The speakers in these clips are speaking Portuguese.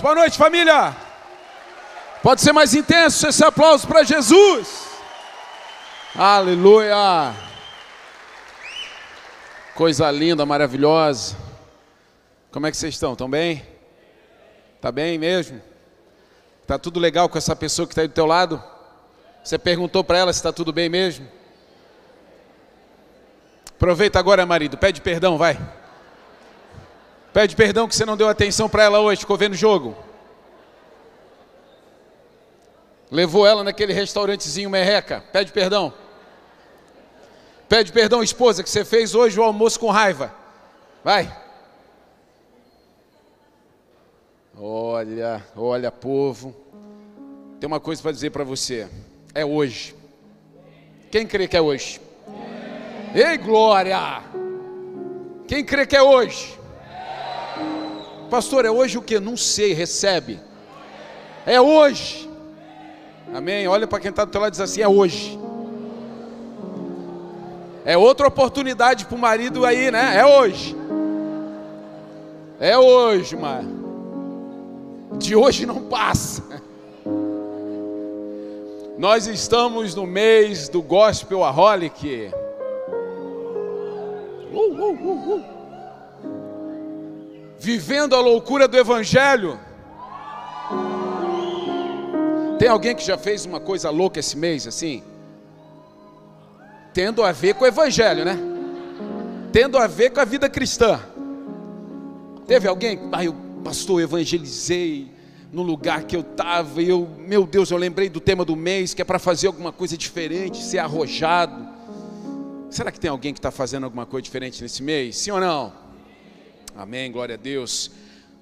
Boa noite família. Pode ser mais intenso esse aplauso para Jesus. Aleluia. Coisa linda, maravilhosa. Como é que vocês estão? Estão bem? Tá bem mesmo? Tá tudo legal com essa pessoa que está aí do teu lado? Você perguntou para ela se está tudo bem mesmo? Aproveita agora, marido, pede perdão, vai. Pede perdão que você não deu atenção para ela hoje, ficou vendo o jogo. Levou ela naquele restaurantezinho merreca, pede perdão. Pede perdão, esposa, que você fez hoje o almoço com raiva. Vai. Olha, olha, povo. Tem uma coisa para dizer para você. É hoje. Quem crê que é hoje? Ei, glória! Quem crê que é hoje? Pastor, é hoje o que? Não sei, recebe. É hoje. Amém? Olha para quem está do teu lado e diz assim: é hoje. É outra oportunidade para o marido aí, né? É hoje. É hoje, mas de hoje não passa. Nós estamos no mês do Gospel Aholic. Uh, uh, uh, uh. Vivendo a loucura do Evangelho. Tem alguém que já fez uma coisa louca esse mês, assim? Tendo a ver com o Evangelho, né? Tendo a ver com a vida cristã. Teve alguém? Ah, eu, pastor, evangelizei no lugar que eu estava e eu, meu Deus, eu lembrei do tema do mês, que é para fazer alguma coisa diferente, ser arrojado. Será que tem alguém que está fazendo alguma coisa diferente nesse mês? Sim ou não? Amém, glória a Deus.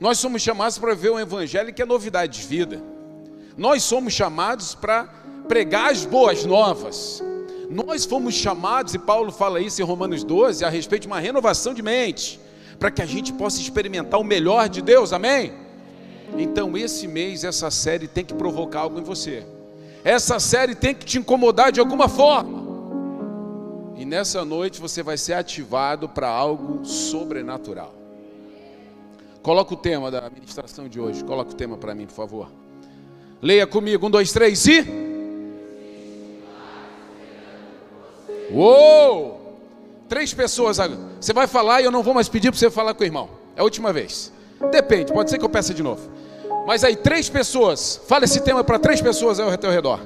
Nós somos chamados para ver o Evangelho que é novidade de vida. Nós somos chamados para pregar as boas novas. Nós fomos chamados, e Paulo fala isso em Romanos 12, a respeito de uma renovação de mente, para que a gente possa experimentar o melhor de Deus, amém? Então, esse mês, essa série tem que provocar algo em você, essa série tem que te incomodar de alguma forma, e nessa noite você vai ser ativado para algo sobrenatural. Coloca o tema da ministração de hoje, coloca o tema para mim, por favor. Leia comigo, um, dois, três e. Uou! Três pessoas. Você vai falar e eu não vou mais pedir para você falar com o irmão. É a última vez. Depende, pode ser que eu peça de novo. Mas aí, três pessoas. Fala esse tema para três pessoas ao teu redor.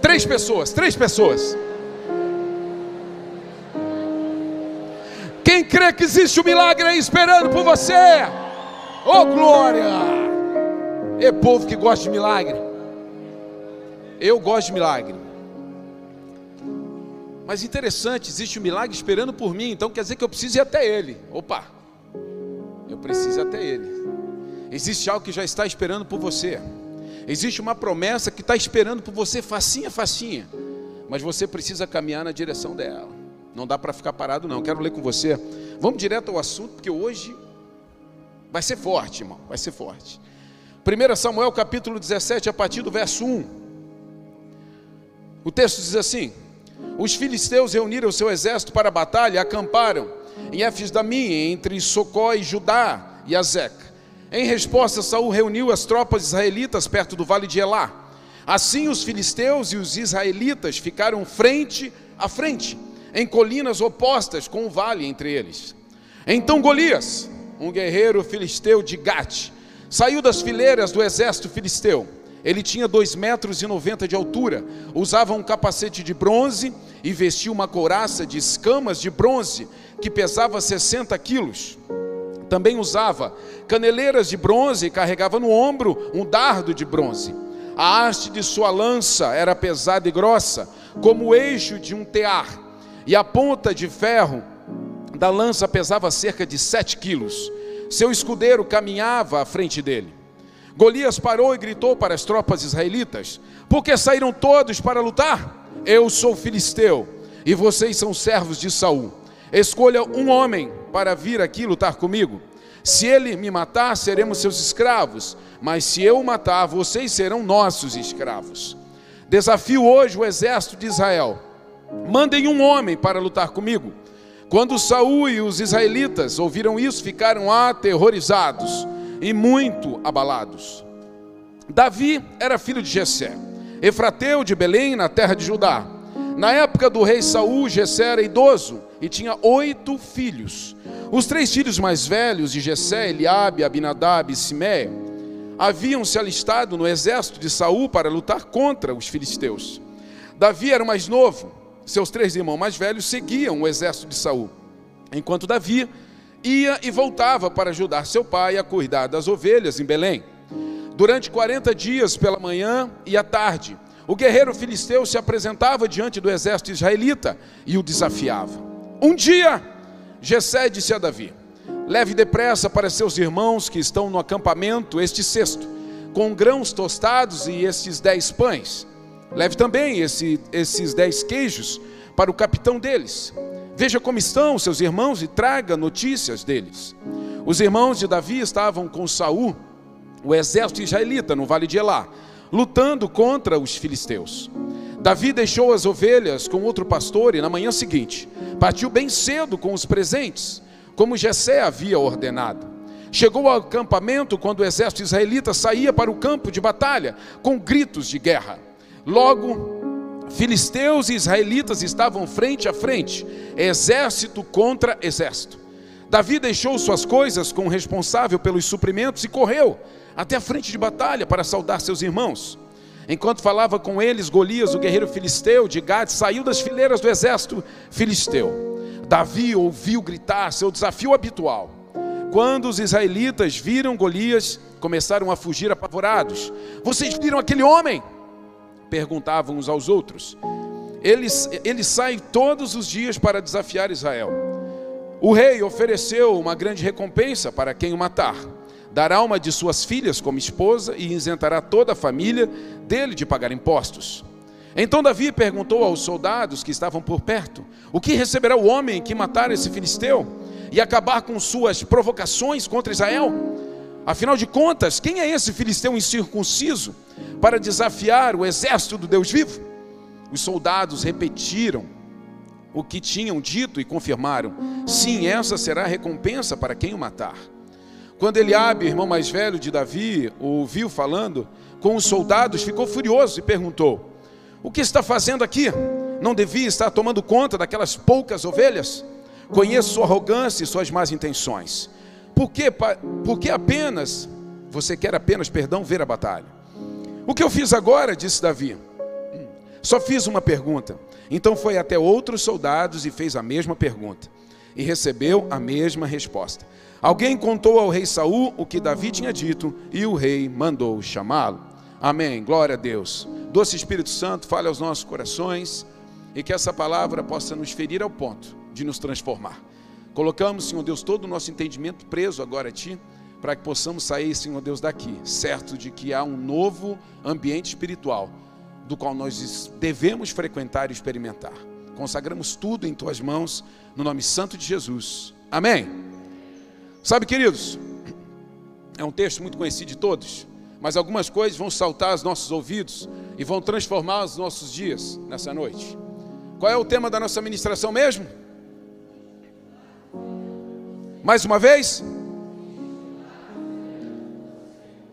Três pessoas, três pessoas. Quem crê que existe um milagre aí esperando por você? Oh glória! É povo que gosta de milagre. Eu gosto de milagre. Mas interessante, existe um milagre esperando por mim, então quer dizer que eu preciso ir até ele. Opa! Eu preciso ir até ele. Existe algo que já está esperando por você. Existe uma promessa que está esperando por você, facinha, facinha. Mas você precisa caminhar na direção dela. Não dá para ficar parado, não. Quero ler com você. Vamos direto ao assunto, porque hoje vai ser forte, irmão. Vai ser forte. 1 Samuel capítulo 17, a partir do verso 1. O texto diz assim: Os filisteus reuniram seu exército para a batalha acamparam em Éfes-Damim, entre Socó e Judá e Azeca. Em resposta, Saul reuniu as tropas israelitas perto do vale de Elá. Assim, os filisteus e os israelitas ficaram frente a frente, em colinas opostas, com o vale entre eles. Então Golias, um guerreiro filisteu de Gate, saiu das fileiras do exército filisteu. Ele tinha dois metros e noventa de altura, usava um capacete de bronze e vestia uma couraça de escamas de bronze que pesava 60 quilos. Também usava caneleiras de bronze e carregava no ombro um dardo de bronze. A haste de sua lança era pesada e grossa, como o eixo de um tear, e a ponta de ferro da lança pesava cerca de sete quilos. Seu escudeiro caminhava à frente dele. Golias parou e gritou para as tropas israelitas: Por que saíram todos para lutar? Eu sou filisteu e vocês são servos de Saul. Escolha um homem para vir aqui lutar comigo. Se ele me matar, seremos seus escravos, mas se eu o matar, vocês serão nossos escravos. Desafio hoje o exército de Israel. Mandem um homem para lutar comigo. Quando Saul e os israelitas ouviram isso, ficaram aterrorizados e muito abalados. Davi era filho de Jessé, efrateu de Belém, na terra de Judá. Na época do rei Saul, Jessé era idoso e tinha oito filhos. Os três filhos mais velhos de Jessé, Eliabe, Abinadab e Simeia, haviam se alistado no exército de Saul para lutar contra os filisteus. Davi era o mais novo, seus três irmãos mais velhos seguiam o exército de Saul, enquanto Davi ia e voltava para ajudar seu pai a cuidar das ovelhas em Belém. Durante 40 dias pela manhã e à tarde, o guerreiro filisteu se apresentava diante do exército israelita e o desafiava. Um dia, Jessé disse a Davi: Leve depressa para seus irmãos que estão no acampamento este cesto, com grãos tostados e estes dez pães. Leve também esse, esses dez queijos para o capitão deles. Veja como estão seus irmãos e traga notícias deles. Os irmãos de Davi estavam com Saul, o exército israelita, no vale de Elá, lutando contra os filisteus. Davi deixou as ovelhas com outro pastor e na manhã seguinte partiu bem cedo com os presentes, como Jessé havia ordenado. Chegou ao acampamento quando o exército israelita saía para o campo de batalha com gritos de guerra. Logo, filisteus e israelitas estavam frente a frente, exército contra exército. Davi deixou suas coisas com o responsável pelos suprimentos e correu até a frente de batalha para saudar seus irmãos. Enquanto falava com eles, Golias, o guerreiro filisteu de Gade, saiu das fileiras do exército filisteu. Davi ouviu gritar seu desafio habitual. Quando os israelitas viram Golias, começaram a fugir apavorados. Vocês viram aquele homem? Perguntavam uns aos outros. Ele, ele sai todos os dias para desafiar Israel. O rei ofereceu uma grande recompensa para quem o matar dará uma de suas filhas como esposa e isentará toda a família dele de pagar impostos. Então Davi perguntou aos soldados que estavam por perto: O que receberá o homem que matar esse filisteu e acabar com suas provocações contra Israel? Afinal de contas, quem é esse filisteu incircunciso para desafiar o exército do Deus vivo? Os soldados repetiram o que tinham dito e confirmaram: Sim, essa será a recompensa para quem o matar. Quando Eliabe, irmão mais velho de Davi, o ouviu falando com os soldados, ficou furioso e perguntou: O que está fazendo aqui? Não devia estar tomando conta daquelas poucas ovelhas? Conheço sua arrogância e suas más intenções. Por que, por que apenas você quer apenas, perdão, ver a batalha? O que eu fiz agora, disse Davi. Só fiz uma pergunta. Então foi até outros soldados e fez a mesma pergunta. E recebeu a mesma resposta. Alguém contou ao rei Saul o que Davi tinha dito e o rei mandou chamá-lo. Amém. Glória a Deus. Doce Espírito Santo, fale aos nossos corações e que essa palavra possa nos ferir ao ponto de nos transformar. Colocamos, Senhor Deus, todo o nosso entendimento preso agora a Ti, para que possamos sair, Senhor Deus, daqui, certo de que há um novo ambiente espiritual, do qual nós devemos frequentar e experimentar. Consagramos tudo em Tuas mãos, no nome santo de Jesus. Amém. Sabe, queridos, é um texto muito conhecido de todos, mas algumas coisas vão saltar aos nossos ouvidos e vão transformar os nossos dias nessa noite. Qual é o tema da nossa ministração mesmo? Mais uma vez?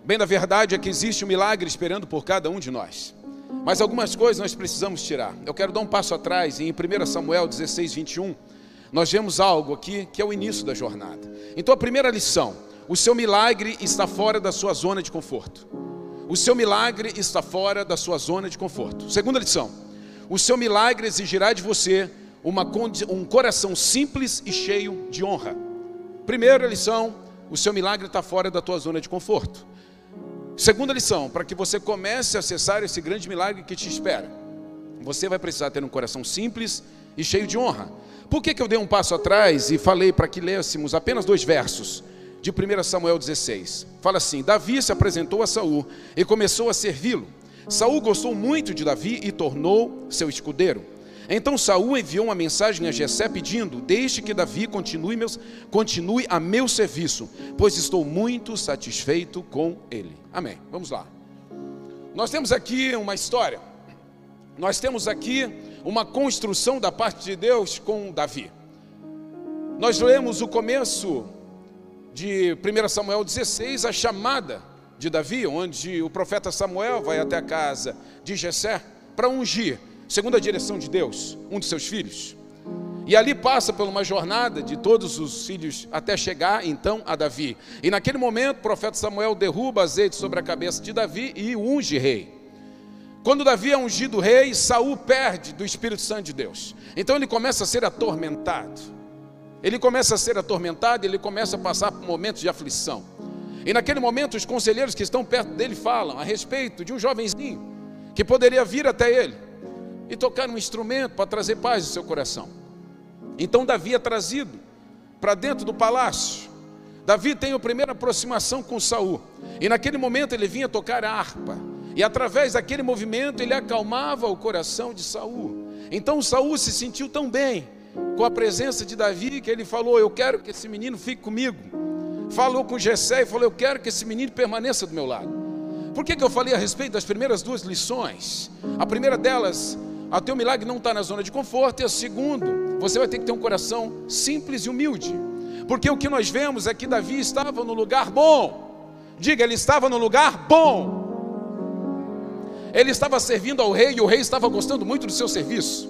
Bem, na verdade é que existe um milagre esperando por cada um de nós. Mas algumas coisas nós precisamos tirar. Eu quero dar um passo atrás em 1 Samuel 16, 21 nós vemos algo aqui que é o início da jornada. Então, a primeira lição: o seu milagre está fora da sua zona de conforto. O seu milagre está fora da sua zona de conforto. Segunda lição: o seu milagre exigirá de você uma, um coração simples e cheio de honra. Primeira lição: o seu milagre está fora da tua zona de conforto. Segunda lição: para que você comece a acessar esse grande milagre que te espera, você vai precisar ter um coração simples e cheio de honra. Por que, que eu dei um passo atrás e falei para que lêssemos apenas dois versos de 1 Samuel 16? Fala assim: Davi se apresentou a Saul e começou a servi-lo. Saul gostou muito de Davi e tornou seu escudeiro. Então Saul enviou uma mensagem a Jessé pedindo: Deixe que Davi continue, meus, continue a meu serviço, pois estou muito satisfeito com ele. Amém. Vamos lá. Nós temos aqui uma história. Nós temos aqui uma construção da parte de Deus com Davi. Nós lemos o começo de 1 Samuel 16, a chamada de Davi, onde o profeta Samuel vai até a casa de Jessé para ungir, segundo a direção de Deus, um de seus filhos. E ali passa por uma jornada de todos os filhos até chegar então a Davi. E naquele momento o profeta Samuel derruba azeite sobre a cabeça de Davi e unge rei. Quando Davi é ungido rei, Saul perde do Espírito Santo de Deus. Então ele começa a ser atormentado. Ele começa a ser atormentado, ele começa a passar por momentos de aflição. E naquele momento os conselheiros que estão perto dele falam a respeito de um jovenzinho que poderia vir até ele e tocar um instrumento para trazer paz ao seu coração. Então Davi é trazido para dentro do palácio. Davi tem a primeira aproximação com Saul. E naquele momento ele vinha tocar a harpa. E através daquele movimento ele acalmava o coração de Saul. Então Saul se sentiu tão bem com a presença de Davi que ele falou: "Eu quero que esse menino fique comigo". Falou com Jessé e falou: "Eu quero que esse menino permaneça do meu lado". Por que, que eu falei a respeito das primeiras duas lições? A primeira delas, o teu milagre não está na zona de conforto, e a segunda, você vai ter que ter um coração simples e humilde. Porque o que nós vemos é que Davi estava no lugar bom. Diga, ele estava no lugar bom. Ele estava servindo ao rei e o rei estava gostando muito do seu serviço.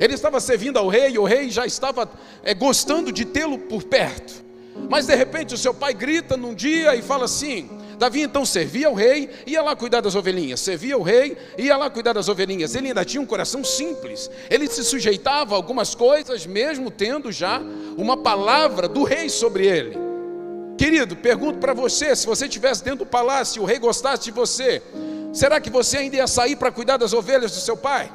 Ele estava servindo ao rei e o rei já estava é, gostando de tê-lo por perto. Mas de repente o seu pai grita num dia e fala assim: Davi então servia ao rei, ia lá cuidar das ovelhinhas, servia ao rei, ia lá cuidar das ovelhinhas. Ele ainda tinha um coração simples, ele se sujeitava a algumas coisas, mesmo tendo já uma palavra do rei sobre ele. Querido, pergunto para você: se você estivesse dentro do palácio e o rei gostasse de você, será que você ainda ia sair para cuidar das ovelhas do seu pai?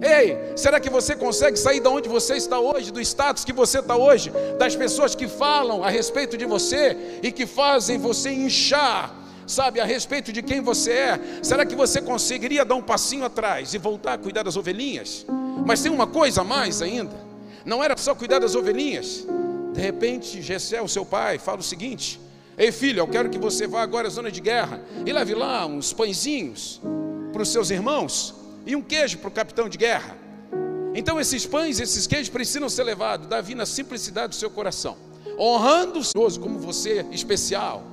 Ei, será que você consegue sair da onde você está hoje, do status que você está hoje, das pessoas que falam a respeito de você e que fazem você inchar, sabe, a respeito de quem você é? Será que você conseguiria dar um passinho atrás e voltar a cuidar das ovelhinhas? Mas tem uma coisa a mais ainda: não era só cuidar das ovelhinhas. De repente, Gessé, o seu pai, fala o seguinte: Ei filho, eu quero que você vá agora à zona de guerra e leve lá uns pãezinhos para os seus irmãos e um queijo para o capitão de guerra. Então esses pães, esses queijos precisam ser levados, Davi, na simplicidade do seu coração, honrando o Senhor como você especial.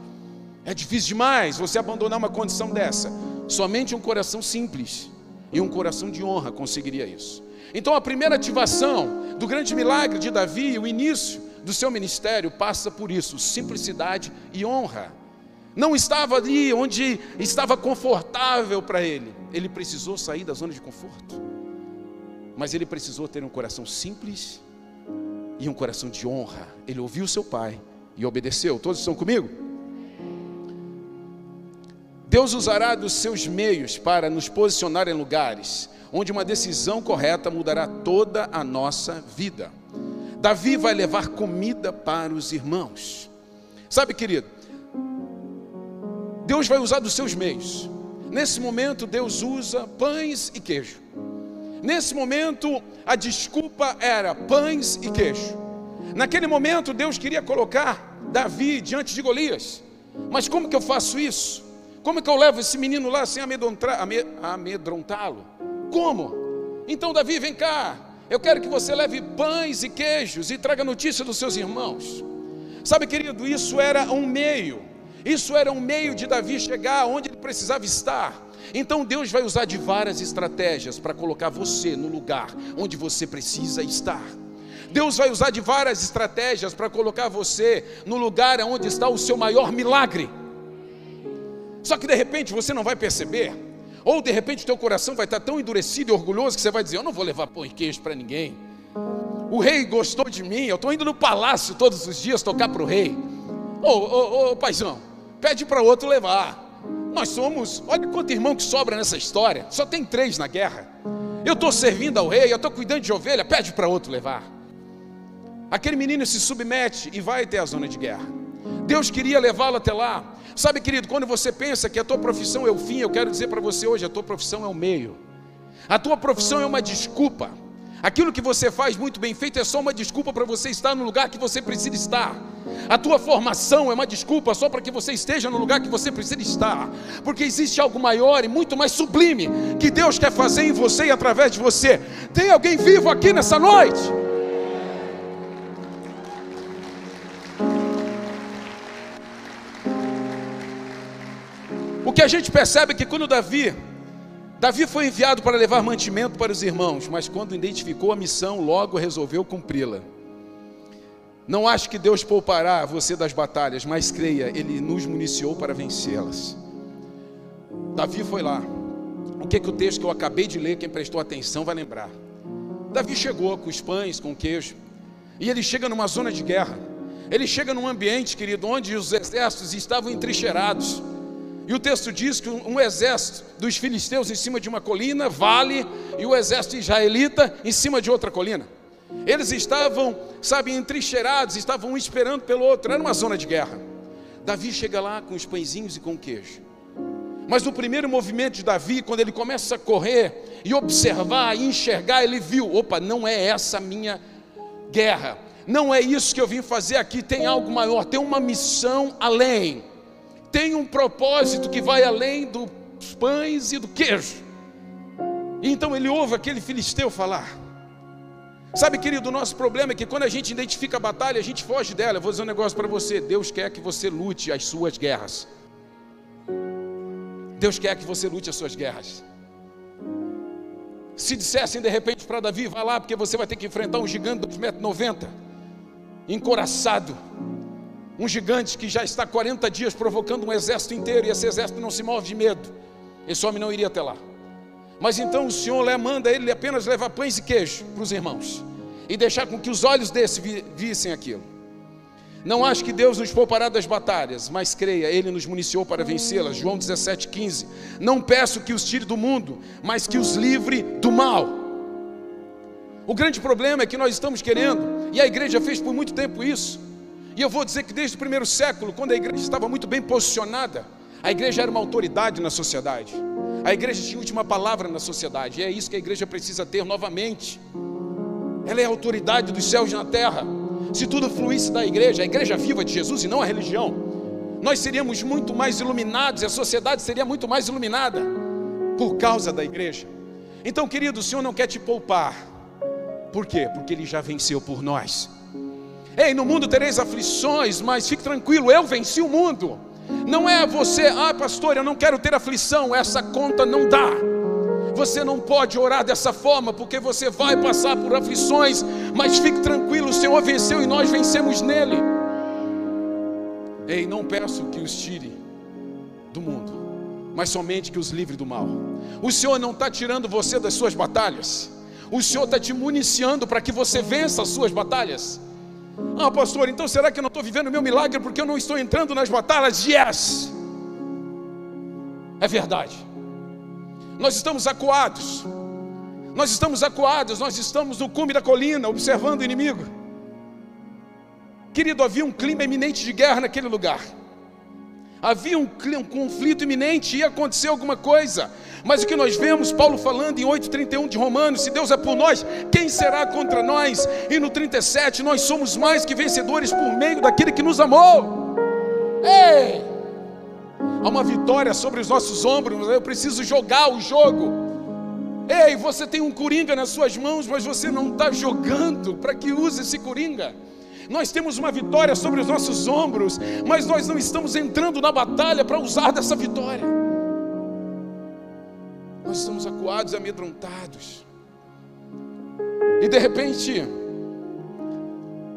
É difícil demais você abandonar uma condição dessa. Somente um coração simples e um coração de honra conseguiria isso. Então a primeira ativação do grande milagre de Davi, o início do seu ministério, passa por isso: simplicidade e honra não estava ali onde estava confortável para ele. Ele precisou sair da zona de conforto. Mas ele precisou ter um coração simples e um coração de honra. Ele ouviu seu pai e obedeceu. Todos estão comigo? Deus usará dos seus meios para nos posicionar em lugares onde uma decisão correta mudará toda a nossa vida. Davi vai levar comida para os irmãos. Sabe, querido, Deus vai usar dos seus meios. Nesse momento, Deus usa pães e queijo. Nesse momento, a desculpa era pães e queijo. Naquele momento, Deus queria colocar Davi diante de Golias. Mas como que eu faço isso? Como que eu levo esse menino lá sem amedrontá-lo? Como? Então, Davi, vem cá. Eu quero que você leve pães e queijos e traga notícia dos seus irmãos. Sabe, querido, isso era um meio isso era um meio de Davi chegar onde ele precisava estar. Então Deus vai usar de várias estratégias para colocar você no lugar onde você precisa estar. Deus vai usar de várias estratégias para colocar você no lugar onde está o seu maior milagre. Só que de repente você não vai perceber, ou de repente o teu coração vai estar tão endurecido e orgulhoso que você vai dizer: Eu não vou levar pão e queijo para ninguém. O rei gostou de mim, eu estou indo no palácio todos os dias tocar para o rei. Ô, ô, ô, paizão, pede para outro levar. Nós somos, olha quanto irmão que sobra nessa história, só tem três na guerra. Eu estou servindo ao rei, eu estou cuidando de ovelha, pede para outro levar. Aquele menino se submete e vai até a zona de guerra. Deus queria levá-lo até lá. Sabe, querido, quando você pensa que a tua profissão é o fim, eu quero dizer para você hoje: a tua profissão é o meio. A tua profissão é uma desculpa. Aquilo que você faz muito bem feito é só uma desculpa para você estar no lugar que você precisa estar. A tua formação é uma desculpa só para que você esteja no lugar que você precisa estar, porque existe algo maior e muito mais sublime que Deus quer fazer em você e através de você. Tem alguém vivo aqui nessa noite? O que a gente percebe é que quando Davi Davi foi enviado para levar mantimento para os irmãos, mas quando identificou a missão, logo resolveu cumpri-la. Não acho que Deus poupará você das batalhas, mas creia, Ele nos municiou para vencê-las. Davi foi lá. O que, é que o texto que eu acabei de ler, quem prestou atenção vai lembrar. Davi chegou com os pães, com o queijo, e ele chega numa zona de guerra. Ele chega num ambiente, querido, onde os exércitos estavam entrincheirados. E o texto diz que um, exército dos filisteus em cima de uma colina, vale, e o exército israelita em cima de outra colina. Eles estavam, sabe, entrincheirados, estavam esperando pelo outro, era uma zona de guerra. Davi chega lá com os pãezinhos e com o queijo. Mas no primeiro movimento de Davi, quando ele começa a correr e observar e enxergar, ele viu: opa, não é essa a minha guerra, não é isso que eu vim fazer aqui, tem algo maior, tem uma missão além, tem um propósito que vai além dos pães e do queijo. Então ele ouve aquele filisteu falar. Sabe, querido, o nosso problema é que quando a gente identifica a batalha, a gente foge dela. Eu vou dizer um negócio para você: Deus quer que você lute as suas guerras. Deus quer que você lute as suas guerras. Se dissessem de repente para Davi, vá lá, porque você vai ter que enfrentar um gigante de 2,90m, encoraçado, um gigante que já está 40 dias provocando um exército inteiro, e esse exército não se move de medo, esse homem não iria até lá. Mas então o Senhor manda ele apenas levar pães e queijo para os irmãos e deixar com que os olhos desse vissem aquilo. Não acho que Deus nos poupará das batalhas, mas creia, Ele nos municiou para vencê-las. João 17,15. Não peço que os tire do mundo, mas que os livre do mal. O grande problema é que nós estamos querendo, e a igreja fez por muito tempo isso. E eu vou dizer que desde o primeiro século, quando a igreja estava muito bem posicionada, a igreja era uma autoridade na sociedade. A igreja tinha última palavra na sociedade, e é isso que a igreja precisa ter novamente. Ela é a autoridade dos céus na terra. Se tudo fluísse da igreja, a igreja viva de Jesus e não a religião, nós seríamos muito mais iluminados e a sociedade seria muito mais iluminada por causa da igreja. Então, querido, o Senhor não quer te poupar. Por quê? Porque Ele já venceu por nós. Ei, no mundo tereis aflições, mas fique tranquilo, eu venci o mundo. Não é você, ah, pastor, eu não quero ter aflição, essa conta não dá. Você não pode orar dessa forma, porque você vai passar por aflições, mas fique tranquilo, o Senhor venceu e nós vencemos nele. Ei, não peço que os tire do mundo, mas somente que os livre do mal. O Senhor não está tirando você das suas batalhas, o Senhor está te municiando para que você vença as suas batalhas. Ah, pastor, então será que eu não estou vivendo o meu milagre porque eu não estou entrando nas batalhas? Yes! É verdade. Nós estamos acuados. Nós estamos acuados, nós estamos no cume da colina, observando o inimigo. Querido, havia um clima eminente de guerra naquele lugar. Havia um, um conflito iminente, ia acontecer alguma coisa. Mas o que nós vemos Paulo falando em 8:31 de Romanos, se Deus é por nós, quem será contra nós? E no 37, nós somos mais que vencedores por meio daquele que nos amou. Ei! Há uma vitória sobre os nossos ombros, eu preciso jogar o jogo. Ei, você tem um coringa nas suas mãos, mas você não está jogando. Para que use esse coringa? Nós temos uma vitória sobre os nossos ombros, mas nós não estamos entrando na batalha para usar dessa vitória. Nós estamos acuados e amedrontados. E de repente,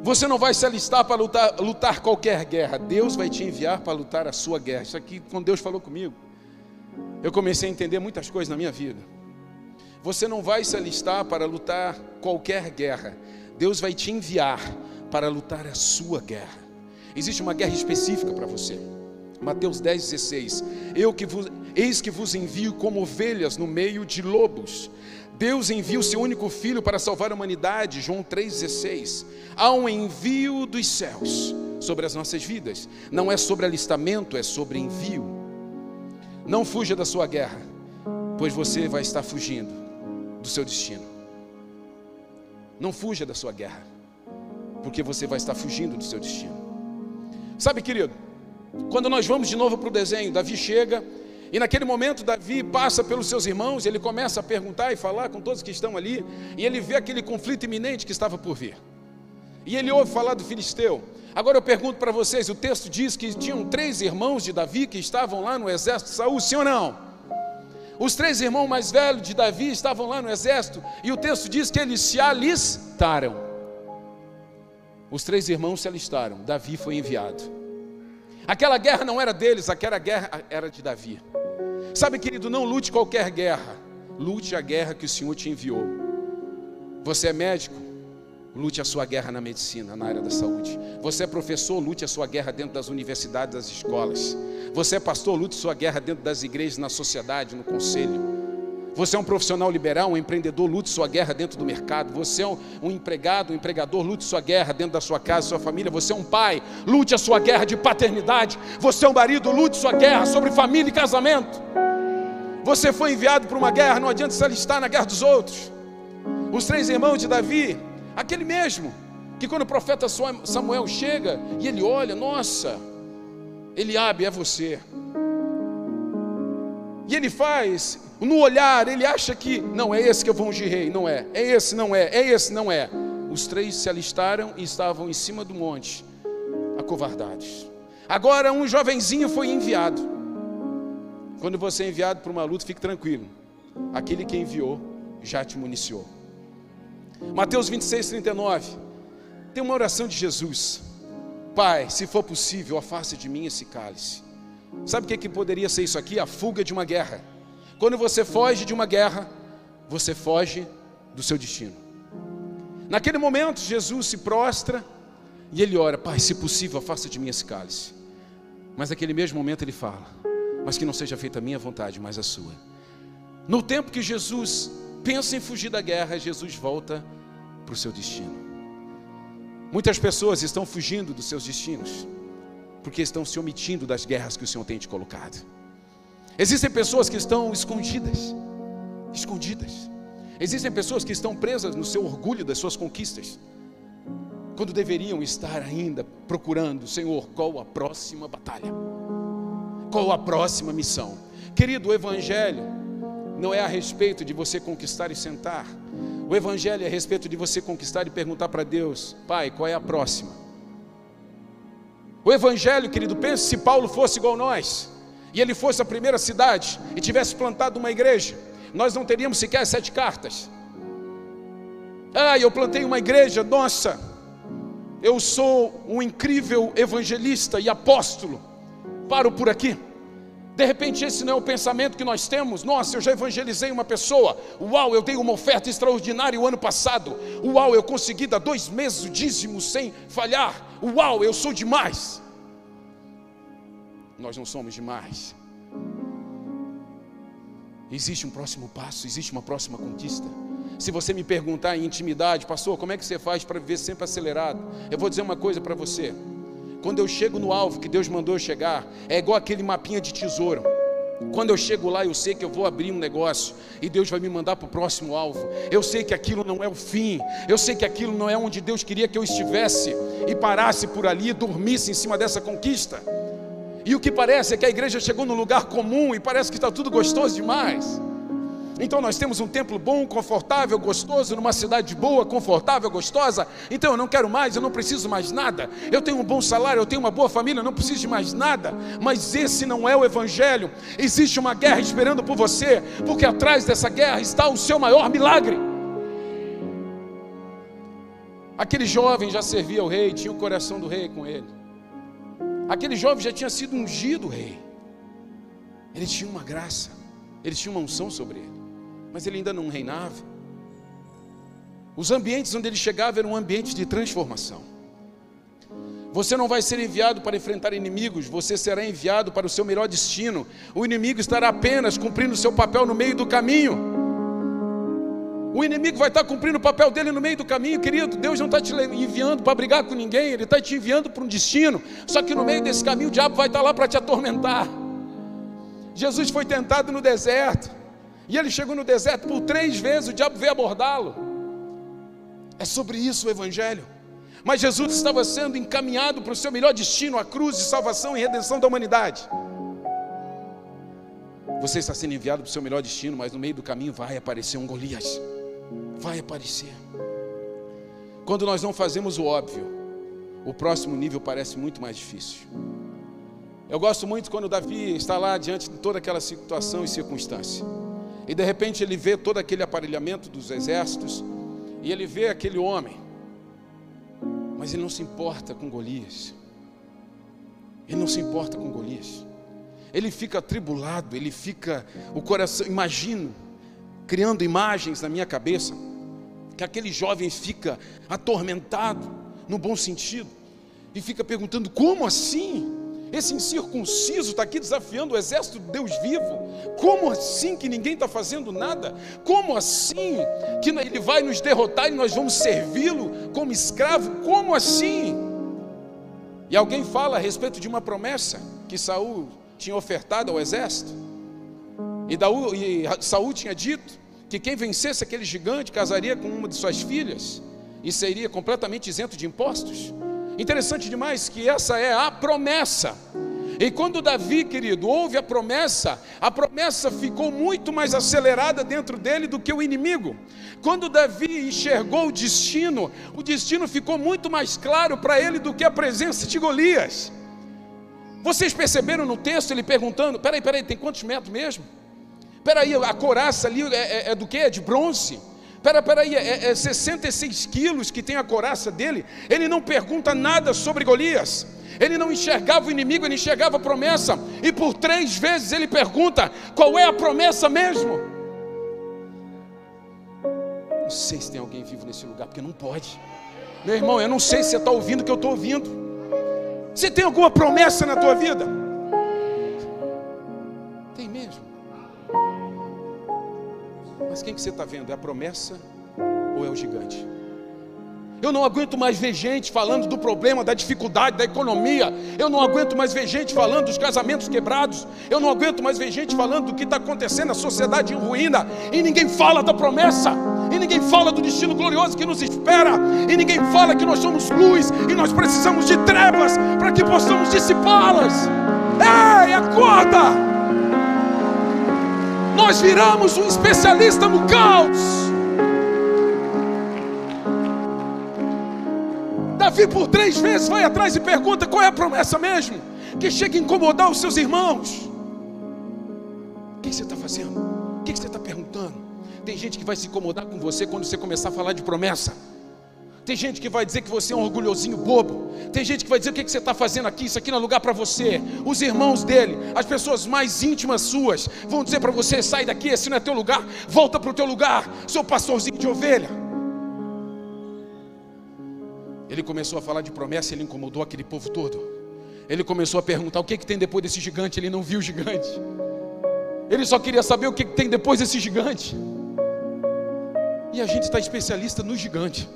você não vai se alistar para lutar, lutar qualquer guerra. Deus vai te enviar para lutar a sua guerra. Isso aqui, quando Deus falou comigo, eu comecei a entender muitas coisas na minha vida. Você não vai se alistar para lutar qualquer guerra. Deus vai te enviar para lutar a sua guerra. Existe uma guerra específica para você. Mateus 10, 16. Eu que vos, eis que vos envio como ovelhas no meio de lobos. Deus envia o seu único filho para salvar a humanidade, João 3,16. Há um envio dos céus sobre as nossas vidas. Não é sobre alistamento, é sobre envio. Não fuja da sua guerra, pois você vai estar fugindo do seu destino. Não fuja da sua guerra, porque você vai estar fugindo do seu destino. Sabe, querido, quando nós vamos de novo para o desenho, Davi chega e naquele momento Davi passa pelos seus irmãos, ele começa a perguntar e falar com todos que estão ali, e ele vê aquele conflito iminente que estava por vir. E ele ouve falar do filisteu. Agora eu pergunto para vocês: o texto diz que tinham três irmãos de Davi que estavam lá no exército de Saul, sim ou não? Os três irmãos mais velhos de Davi estavam lá no exército, e o texto diz que eles se alistaram. Os três irmãos se alistaram, Davi foi enviado. Aquela guerra não era deles, aquela guerra era de Davi. Sabe, querido, não lute qualquer guerra, lute a guerra que o Senhor te enviou. Você é médico, lute a sua guerra na medicina, na área da saúde. Você é professor, lute a sua guerra dentro das universidades, das escolas. Você é pastor, lute sua guerra dentro das igrejas, na sociedade, no conselho. Você é um profissional liberal, um empreendedor, lute sua guerra dentro do mercado. Você é um, um, empregado, um empregador, lute sua guerra dentro da sua casa, sua família. Você é um pai, lute a sua guerra de paternidade. Você é um marido, lute sua guerra sobre família e casamento. Você foi enviado para uma guerra, não adianta se alistar na guerra dos outros. Os três irmãos de Davi, aquele mesmo, que quando o profeta Samuel chega e ele olha, nossa, Eliabe é você. E ele faz, no olhar, ele acha que, não, é esse que eu vou ungir rei, não é, é esse, não é, é esse, não é. Os três se alistaram e estavam em cima do monte, acovardados. Agora um jovenzinho foi enviado. Quando você é enviado para uma luta, fique tranquilo. Aquele que enviou já te municiou. Mateus 26, 39. Tem uma oração de Jesus. Pai, se for possível, afaste de mim esse cálice. Sabe o que, que poderia ser isso aqui? A fuga de uma guerra. Quando você foge de uma guerra, você foge do seu destino. Naquele momento, Jesus se prostra e ele ora: Pai, se possível, afasta de mim esse cálice. Mas naquele mesmo momento ele fala: Mas que não seja feita a minha vontade, mas a sua. No tempo que Jesus pensa em fugir da guerra, Jesus volta para o seu destino. Muitas pessoas estão fugindo dos seus destinos porque estão se omitindo das guerras que o Senhor tem te colocado. Existem pessoas que estão escondidas, escondidas. Existem pessoas que estão presas no seu orgulho das suas conquistas, quando deveriam estar ainda procurando, Senhor, qual a próxima batalha? Qual a próxima missão? Querido, o Evangelho não é a respeito de você conquistar e sentar. O Evangelho é a respeito de você conquistar e perguntar para Deus: Pai, qual é a próxima? O Evangelho, querido, pense se Paulo fosse igual nós, e ele fosse a primeira cidade e tivesse plantado uma igreja, nós não teríamos sequer sete cartas. Ah, eu plantei uma igreja, nossa, eu sou um incrível evangelista e apóstolo, paro por aqui. De repente, esse não é o pensamento que nós temos. Nossa, eu já evangelizei uma pessoa. Uau, eu dei uma oferta extraordinária o ano passado. Uau, eu consegui dar dois meses o dízimo sem falhar. Uau, eu sou demais. Nós não somos demais. Existe um próximo passo, existe uma próxima conquista. Se você me perguntar em intimidade, pastor, como é que você faz para viver sempre acelerado? Eu vou dizer uma coisa para você. Quando eu chego no alvo que Deus mandou eu chegar, é igual aquele mapinha de tesouro. Quando eu chego lá, eu sei que eu vou abrir um negócio e Deus vai me mandar para o próximo alvo. Eu sei que aquilo não é o fim, eu sei que aquilo não é onde Deus queria que eu estivesse e parasse por ali e dormisse em cima dessa conquista. E o que parece é que a igreja chegou num lugar comum e parece que está tudo gostoso demais. Então nós temos um templo bom, confortável, gostoso, numa cidade boa, confortável, gostosa. Então eu não quero mais, eu não preciso mais nada. Eu tenho um bom salário, eu tenho uma boa família, eu não preciso de mais nada. Mas esse não é o evangelho. Existe uma guerra esperando por você, porque atrás dessa guerra está o seu maior milagre. Aquele jovem já servia ao rei, tinha o coração do rei com ele. Aquele jovem já tinha sido ungido rei. Ele tinha uma graça, ele tinha uma unção sobre ele mas ele ainda não reinava. Os ambientes onde ele chegava eram ambientes de transformação. Você não vai ser enviado para enfrentar inimigos, você será enviado para o seu melhor destino. O inimigo estará apenas cumprindo seu papel no meio do caminho. O inimigo vai estar cumprindo o papel dele no meio do caminho, querido. Deus não está te enviando para brigar com ninguém, Ele está te enviando para um destino. Só que no meio desse caminho o diabo vai estar lá para te atormentar. Jesus foi tentado no deserto. E ele chegou no deserto por três vezes, o diabo veio abordá-lo. É sobre isso o Evangelho. Mas Jesus estava sendo encaminhado para o seu melhor destino, a cruz de salvação e redenção da humanidade. Você está sendo enviado para o seu melhor destino, mas no meio do caminho vai aparecer um Golias. Vai aparecer. quando nós não fazemos o óbvio, o próximo nível parece muito mais difícil. Eu gosto muito quando Davi está lá diante de toda aquela situação e circunstância. E de repente ele vê todo aquele aparelhamento dos exércitos, e ele vê aquele homem, mas ele não se importa com Golias. Ele não se importa com Golias. Ele fica atribulado, ele fica, o coração, imagino, criando imagens na minha cabeça, que aquele jovem fica atormentado, no bom sentido, e fica perguntando: como assim? Esse incircunciso está aqui desafiando o exército de Deus vivo. Como assim que ninguém está fazendo nada? Como assim que ele vai nos derrotar e nós vamos servi-lo como escravo? Como assim? E alguém fala a respeito de uma promessa que Saul tinha ofertado ao exército. E, Daú, e Saul tinha dito que quem vencesse aquele gigante casaria com uma de suas filhas e seria completamente isento de impostos. Interessante demais que essa é a promessa. E quando Davi, querido, ouve a promessa, a promessa ficou muito mais acelerada dentro dele do que o inimigo. Quando Davi enxergou o destino, o destino ficou muito mais claro para ele do que a presença de Golias. Vocês perceberam no texto ele perguntando: peraí, peraí, tem quantos metros mesmo? Peraí, a coraça ali é, é, é do que? É de bronze? Espera, espera aí, é, é 66 quilos que tem a coraça dele. Ele não pergunta nada sobre Golias. Ele não enxergava o inimigo, ele enxergava a promessa. E por três vezes ele pergunta: qual é a promessa mesmo? Não sei se tem alguém vivo nesse lugar, porque não pode. Meu irmão, eu não sei se você está ouvindo o que eu estou ouvindo. Você tem alguma promessa na tua vida? Tem mesmo. Mas quem que você está vendo? É a promessa ou é o gigante? Eu não aguento mais ver gente falando do problema, da dificuldade, da economia. Eu não aguento mais ver gente falando dos casamentos quebrados. Eu não aguento mais ver gente falando do que está acontecendo na sociedade em ruína. E ninguém fala da promessa. E ninguém fala do destino glorioso que nos espera. E ninguém fala que nós somos luz e nós precisamos de trevas para que possamos dissipá-las. Ei, acorda! Nós viramos um especialista no caos. Davi, por três vezes, vai atrás e pergunta qual é a promessa mesmo, que chega a incomodar os seus irmãos. O que você está fazendo? O que você está perguntando? Tem gente que vai se incomodar com você quando você começar a falar de promessa. Tem gente que vai dizer que você é um orgulhosinho bobo. Tem gente que vai dizer o que, que você está fazendo aqui, isso aqui não é lugar para você. Os irmãos dele, as pessoas mais íntimas suas, vão dizer para você: sai daqui, esse não é teu lugar, volta para o teu lugar, seu pastorzinho de ovelha. Ele começou a falar de promessa, ele incomodou aquele povo todo. Ele começou a perguntar o que, que tem depois desse gigante. Ele não viu o gigante. Ele só queria saber o que, que tem depois desse gigante. E a gente está especialista no gigante.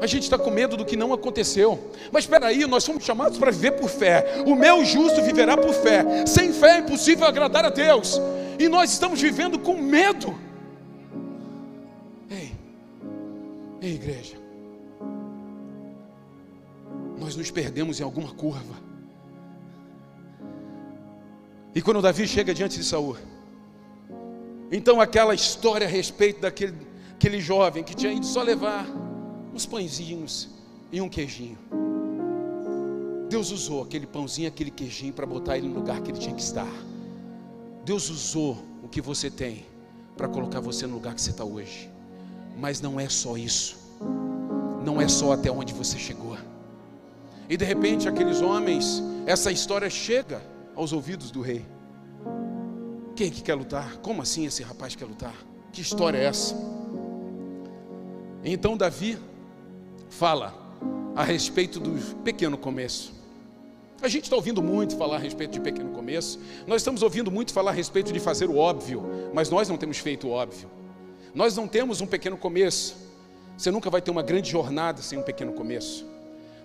A gente está com medo do que não aconteceu. Mas espera aí, nós somos chamados para viver por fé. O meu justo viverá por fé. Sem fé é impossível agradar a Deus. E nós estamos vivendo com medo. Ei, ei, igreja. Nós nos perdemos em alguma curva. E quando Davi chega diante de Saul, então aquela história a respeito daquele aquele jovem que tinha ido só levar uns pãezinhos e um queijinho. Deus usou aquele pãozinho, aquele queijinho para botar ele no lugar que ele tinha que estar. Deus usou o que você tem para colocar você no lugar que você está hoje. Mas não é só isso. Não é só até onde você chegou. E de repente aqueles homens, essa história chega aos ouvidos do rei. Quem que quer lutar? Como assim esse rapaz quer lutar? Que história é essa? Então Davi fala a respeito do pequeno começo. A gente está ouvindo muito falar a respeito de pequeno começo, nós estamos ouvindo muito falar a respeito de fazer o óbvio, mas nós não temos feito o óbvio. Nós não temos um pequeno começo. Você nunca vai ter uma grande jornada sem um pequeno começo.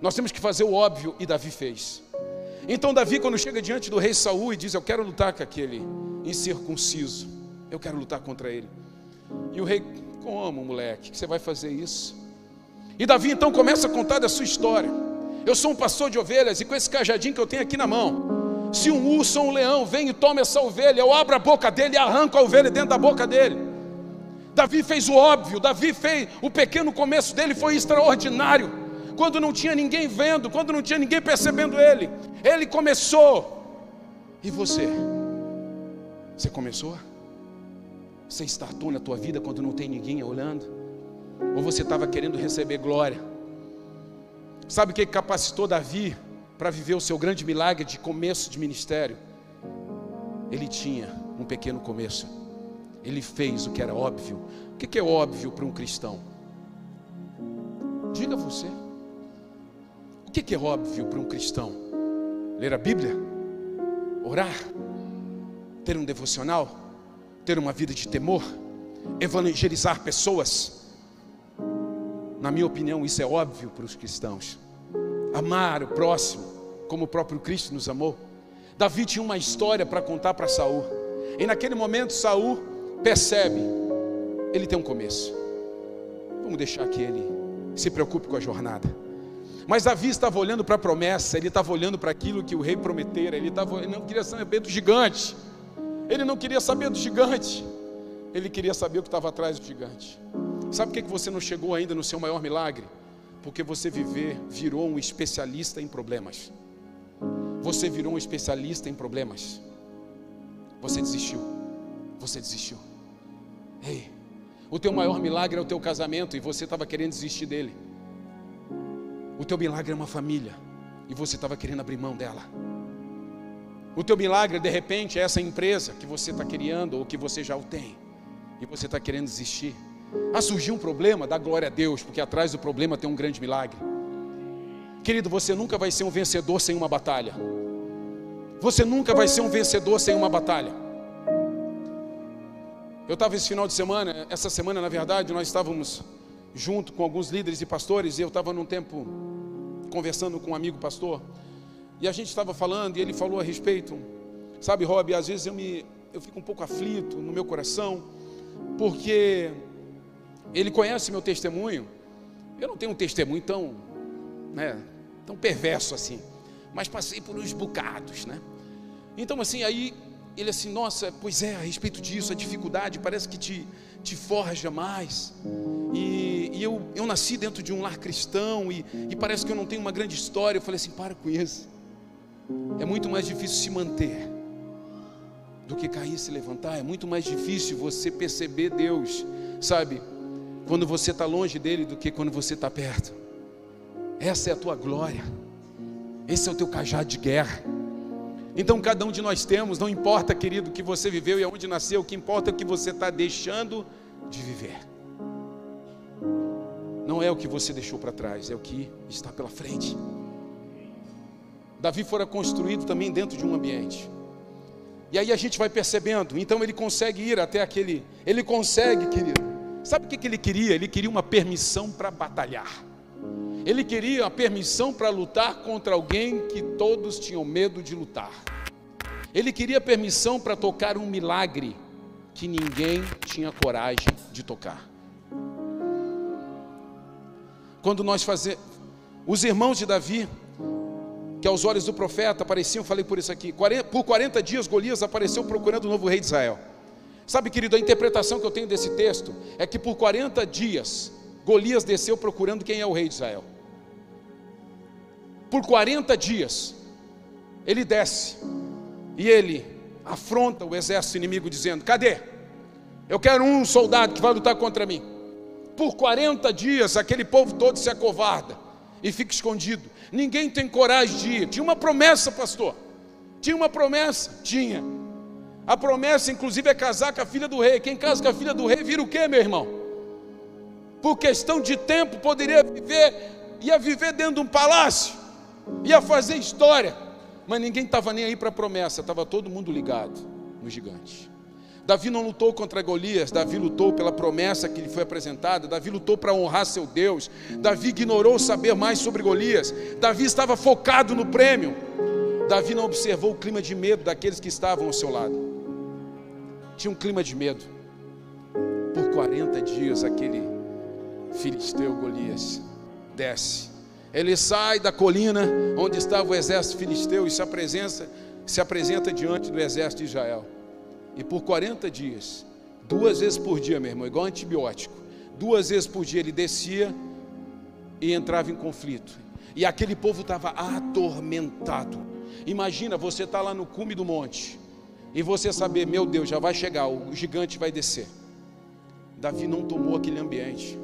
Nós temos que fazer o óbvio e Davi fez. Então Davi, quando chega diante do rei Saul e diz: Eu quero lutar com aquele incircunciso, eu quero lutar contra ele. E o rei, como moleque, que você vai fazer isso? E Davi então começa a contar da sua história. Eu sou um pastor de ovelhas e com esse cajadinho que eu tenho aqui na mão, se um urso ou um leão vem e toma essa ovelha, eu abro a boca dele e arranco a ovelha dentro da boca dele. Davi fez o óbvio, Davi fez, o pequeno começo dele foi extraordinário. Quando não tinha ninguém vendo, quando não tinha ninguém percebendo ele, ele começou. E você? Você começou? Você startou na tua vida quando não tem ninguém olhando? Ou você estava querendo receber glória? Sabe o que capacitou Davi para viver o seu grande milagre de começo de ministério? Ele tinha um pequeno começo. Ele fez o que era óbvio. O que é óbvio para um cristão? Diga você. O que é óbvio para um cristão? Ler a Bíblia? Orar? Ter um devocional? Ter uma vida de temor? Evangelizar pessoas? Na minha opinião, isso é óbvio para os cristãos. Amar o próximo, como o próprio Cristo nos amou. Davi tinha uma história para contar para Saul. E naquele momento Saul percebe, ele tem um começo. Vamos deixar que ele se preocupe com a jornada. Mas Davi estava olhando para a promessa, ele estava olhando para aquilo que o rei prometera, ele, estava, ele não queria saber do gigante, ele não queria saber do gigante, ele queria saber o que estava atrás do gigante. Sabe por que você não chegou ainda no seu maior milagre? Porque você viver, virou um especialista em problemas. Você virou um especialista em problemas. Você desistiu. Você desistiu. Ei, o teu maior milagre é o teu casamento e você estava querendo desistir dele. O teu milagre é uma família e você estava querendo abrir mão dela. O teu milagre, de repente, é essa empresa que você está criando ou que você já o tem e você está querendo desistir. Ah, surgiu um problema, dá glória a Deus, porque atrás do problema tem um grande milagre. Querido, você nunca vai ser um vencedor sem uma batalha. Você nunca vai ser um vencedor sem uma batalha. Eu estava esse final de semana, essa semana na verdade, nós estávamos junto com alguns líderes e pastores, e eu estava num tempo conversando com um amigo pastor, e a gente estava falando, e ele falou a respeito, sabe, Rob, às vezes eu me eu fico um pouco aflito no meu coração, porque ele conhece meu testemunho. Eu não tenho um testemunho tão, né, tão perverso assim, mas passei por uns bocados, né? Então assim, aí ele assim, nossa, pois é, a respeito disso, a dificuldade parece que te, te forja mais. E, e eu, eu nasci dentro de um lar cristão e, e parece que eu não tenho uma grande história. Eu falei assim, para com isso. É muito mais difícil se manter do que cair e se levantar. É muito mais difícil você perceber Deus, sabe, quando você está longe dele do que quando você está perto. Essa é a tua glória. Esse é o teu cajado de guerra. Então cada um de nós temos, não importa, querido, o que você viveu e aonde nasceu, o que importa é o que você está deixando de viver. Não é o que você deixou para trás, é o que está pela frente. Davi fora construído também dentro de um ambiente. E aí a gente vai percebendo, então ele consegue ir até aquele, ele consegue, querido. Sabe o que ele queria? Ele queria uma permissão para batalhar. Ele queria a permissão para lutar contra alguém que todos tinham medo de lutar. Ele queria permissão para tocar um milagre que ninguém tinha coragem de tocar. Quando nós fazemos, os irmãos de Davi, que aos olhos do profeta pareciam, falei por isso aqui, por 40 dias Golias apareceu procurando o novo rei de Israel. Sabe, querido, a interpretação que eu tenho desse texto é que por 40 dias Golias desceu procurando quem é o rei de Israel. Por 40 dias, ele desce e ele afronta o exército inimigo, dizendo: Cadê? Eu quero um soldado que vai lutar contra mim. Por 40 dias, aquele povo todo se acovarda e fica escondido. Ninguém tem coragem de ir. Tinha uma promessa, pastor. Tinha uma promessa? Tinha. A promessa, inclusive, é casar com a filha do rei. Quem casa com a filha do rei vira o quê, meu irmão? por questão de tempo, poderia viver, ia viver dentro de um palácio, ia fazer história, mas ninguém estava nem aí para a promessa, estava todo mundo ligado no gigante. Davi não lutou contra Golias, Davi lutou pela promessa que lhe foi apresentada, Davi lutou para honrar seu Deus, Davi ignorou saber mais sobre Golias, Davi estava focado no prêmio, Davi não observou o clima de medo daqueles que estavam ao seu lado, tinha um clima de medo, por 40 dias aquele filisteu Golias desce. Ele sai da colina onde estava o exército filisteu e se apresenta, se apresenta diante do exército de Israel. E por 40 dias, Duas vezes por dia, meu irmão, igual antibiótico. Duas vezes por dia ele descia e entrava em conflito. E aquele povo estava atormentado. Imagina você estar tá lá no cume do monte e você saber, meu Deus, já vai chegar, o gigante vai descer. Davi não tomou aquele ambiente.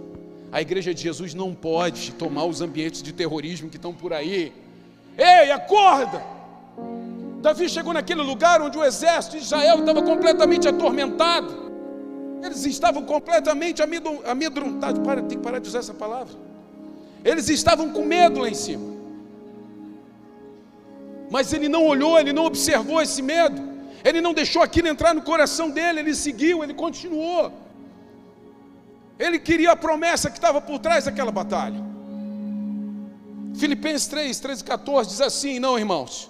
A igreja de Jesus não pode tomar os ambientes de terrorismo que estão por aí. Ei, acorda! Davi chegou naquele lugar onde o exército de Israel estava completamente atormentado. Eles estavam completamente amedrontados. Para, tem que parar de usar essa palavra. Eles estavam com medo lá em cima. Mas ele não olhou, ele não observou esse medo. Ele não deixou aquilo entrar no coração dele, ele seguiu, ele continuou. Ele queria a promessa que estava por trás daquela batalha. Filipenses 3, 13 e 14 diz assim: Não, irmãos,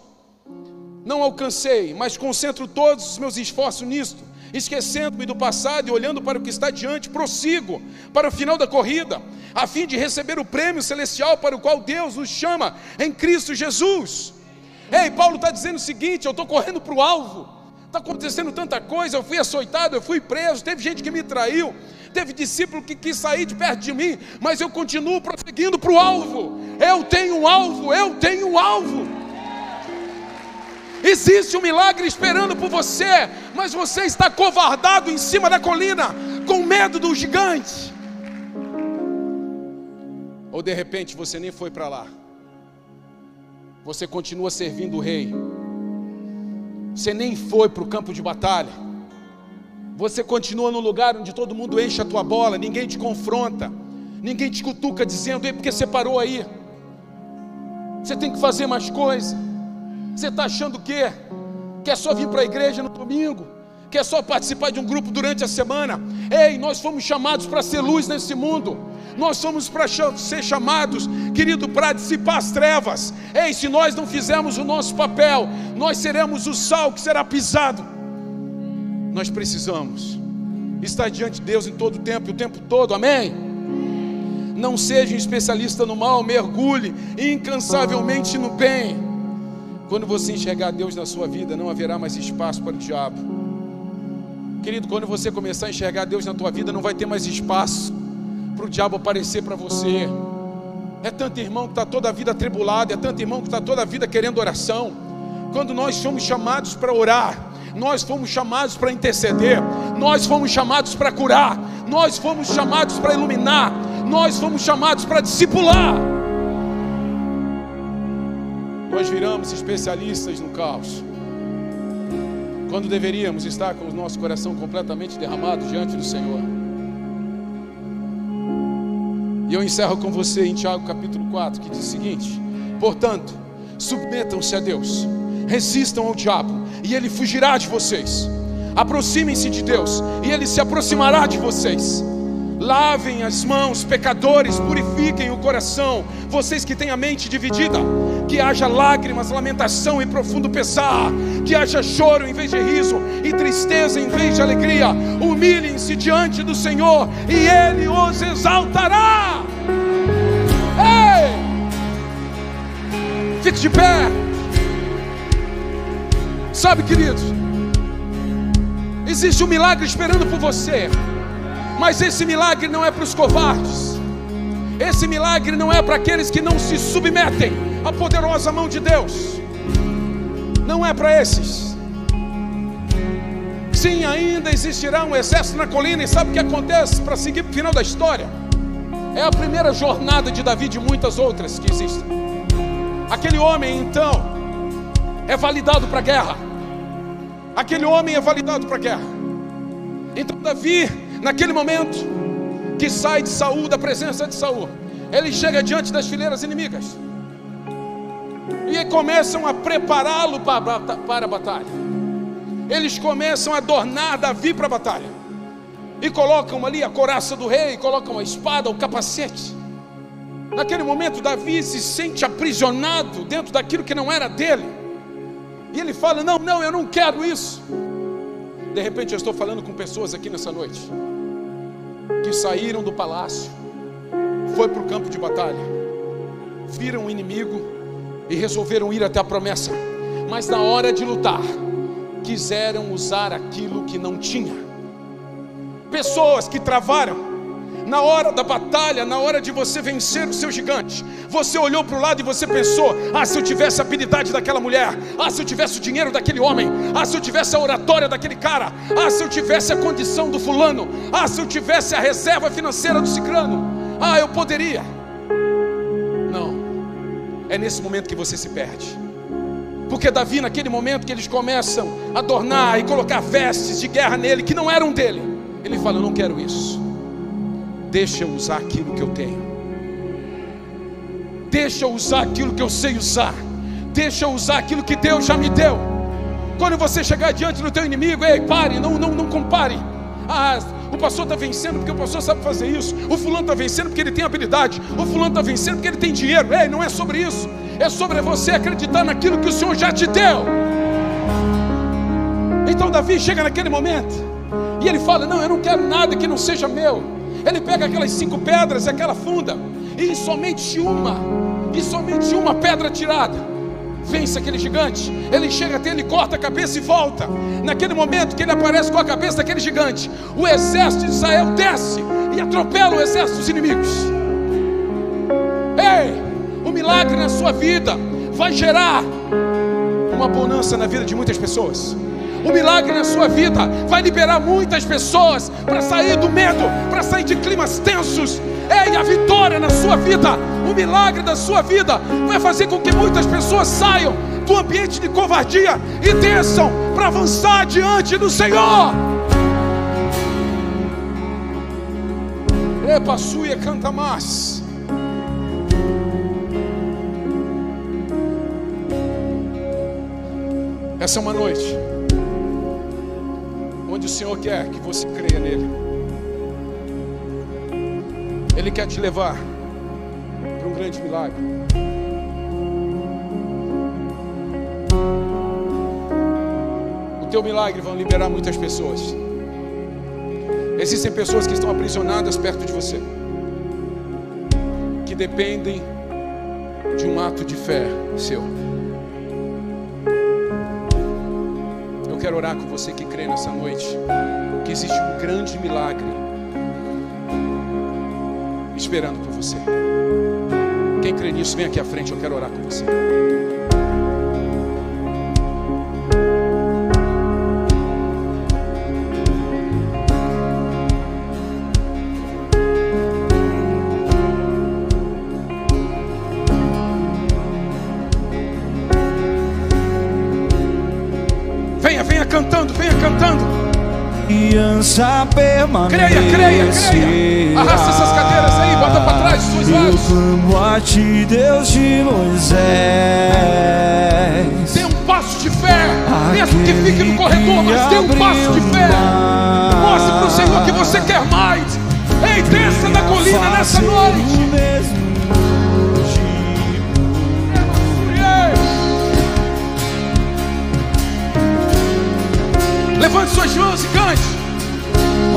não alcancei, mas concentro todos os meus esforços nisto, esquecendo-me do passado e olhando para o que está diante, prossigo para o final da corrida, a fim de receber o prêmio celestial para o qual Deus nos chama em Cristo Jesus. Ei, Paulo está dizendo o seguinte: eu estou correndo para o alvo, está acontecendo tanta coisa, eu fui açoitado, eu fui preso, teve gente que me traiu, teve discípulo que quis sair de perto de mim, mas eu continuo prosseguindo para o alvo. Eu tenho um alvo, eu tenho um alvo. Existe um milagre esperando por você, mas você está covardado em cima da colina, com medo do gigante. Ou de repente você nem foi para lá, você continua servindo o rei, você nem foi para o campo de batalha você continua no lugar onde todo mundo enche a tua bola, ninguém te confronta, ninguém te cutuca dizendo, ei, porque você parou aí? Você tem que fazer mais coisa. Você está achando o quê? Que só vir para a igreja no domingo? Que é só participar de um grupo durante a semana? Ei, nós fomos chamados para ser luz nesse mundo. Nós somos para ser chamados, querido, para dissipar as trevas. Ei, se nós não fizermos o nosso papel, nós seremos o sal que será pisado nós precisamos estar diante de Deus em todo o tempo, o tempo todo, amém? Não seja um especialista no mal, mergulhe incansavelmente no bem. Quando você enxergar Deus na sua vida, não haverá mais espaço para o diabo. Querido, quando você começar a enxergar Deus na tua vida, não vai ter mais espaço para o diabo aparecer para você. É tanto irmão que está toda a vida atribulado, é tanto irmão que está toda a vida querendo oração. Quando nós somos chamados para orar, nós fomos chamados para interceder, nós fomos chamados para curar, nós fomos chamados para iluminar, nós fomos chamados para discipular. Nós viramos especialistas no caos, quando deveríamos estar com o nosso coração completamente derramado diante do Senhor. E eu encerro com você em Tiago capítulo 4, que diz o seguinte: Portanto, submetam-se a Deus resistam ao diabo e ele fugirá de vocês. Aproximem-se de Deus e ele se aproximará de vocês. Lavem as mãos, pecadores, purifiquem o coração, vocês que têm a mente dividida, que haja lágrimas, lamentação e profundo pesar, que haja choro em vez de riso e tristeza em vez de alegria. Humilhem-se diante do Senhor e Ele os exaltará. De pé. Sabe, queridos, existe um milagre esperando por você, mas esse milagre não é para os covardes, esse milagre não é para aqueles que não se submetem à poderosa mão de Deus, não é para esses. Sim, ainda existirá um exército na colina, e sabe o que acontece para seguir para o final da história? É a primeira jornada de Davi de muitas outras que existem. Aquele homem, então, é validado para a guerra aquele homem é validado para a guerra. Então Davi, naquele momento que sai de Saul, da presença de Saul, ele chega diante das fileiras inimigas. E começam a prepará-lo para, a batalha. Eles começam a adornar Davi para a batalha. E colocam ali a coraça do rei, colocam a espada, o capacete. Naquele momento, Davi se sente aprisionado dentro daquilo que não era dele. E ele fala: Não, não, eu não quero isso. De repente eu estou falando com pessoas aqui nessa noite que saíram do palácio, foi para o campo de batalha, viram o inimigo e resolveram ir até a promessa, mas na hora de lutar, quiseram usar aquilo que não tinha. pessoas que travaram na hora da batalha, na hora de você vencer o seu gigante, você olhou para o lado e você pensou: ah, se eu tivesse a habilidade daquela mulher, ah, se eu tivesse o dinheiro daquele homem, ah, se eu tivesse a oratória daquele cara, ah, se eu tivesse a condição do fulano, ah, se eu tivesse a reserva financeira do ciclano, ah, eu poderia. Não, é nesse momento que você se perde. Porque Davi, naquele momento que eles começam a adornar e colocar vestes de guerra nele, que não eram dele, ele fala: Eu não quero isso. Deixa eu usar aquilo que eu tenho. Deixa eu usar aquilo que eu sei usar. Deixa eu usar aquilo que Deus já me deu. Quando você chegar diante do teu inimigo, ei, pare, não, não, não compare. Ah, o pastor está vencendo porque o pastor sabe fazer isso. O fulano está vencendo porque ele tem habilidade. O fulano está vencendo porque ele tem dinheiro. Ei, não é sobre isso. É sobre você acreditar naquilo que o Senhor já te deu. Então Davi chega naquele momento e ele fala: Não, eu não quero nada que não seja meu. Ele pega aquelas cinco pedras, aquela funda, e somente uma, e somente uma pedra tirada, vence aquele gigante. Ele chega até ele, corta a cabeça e volta. Naquele momento que ele aparece com a cabeça daquele gigante, o exército de Israel desce e atropela o exército dos inimigos. Ei, o milagre na sua vida vai gerar uma bonança na vida de muitas pessoas. O milagre na sua vida vai liberar muitas pessoas para sair do medo, para sair de climas tensos. Ei, a vitória na sua vida, o milagre da sua vida vai fazer com que muitas pessoas saiam do ambiente de covardia e desçam para avançar diante do Senhor. Epa, suia canta mais. Essa é uma noite onde o Senhor quer que você creia nele. Ele quer te levar para um grande milagre. O teu milagre vai liberar muitas pessoas. Existem pessoas que estão aprisionadas perto de você, que dependem de um ato de fé seu. Quero orar com você que crê nessa noite que existe um grande milagre esperando por você. Quem crê nisso, vem aqui à frente, eu quero orar com você. Aliança permanece. Creia, creia, creia. Arrasta essas cadeiras aí, bota para trás os seus olhos. Eu clamo a ti, Deus de Moisés. Dê um passo de fé, mesmo que fique no corredor, mas dê um passo de fé. Mostre para o Senhor que você quer mais. Ei, desça da colina nessa noite. Levante suas mãos e cante.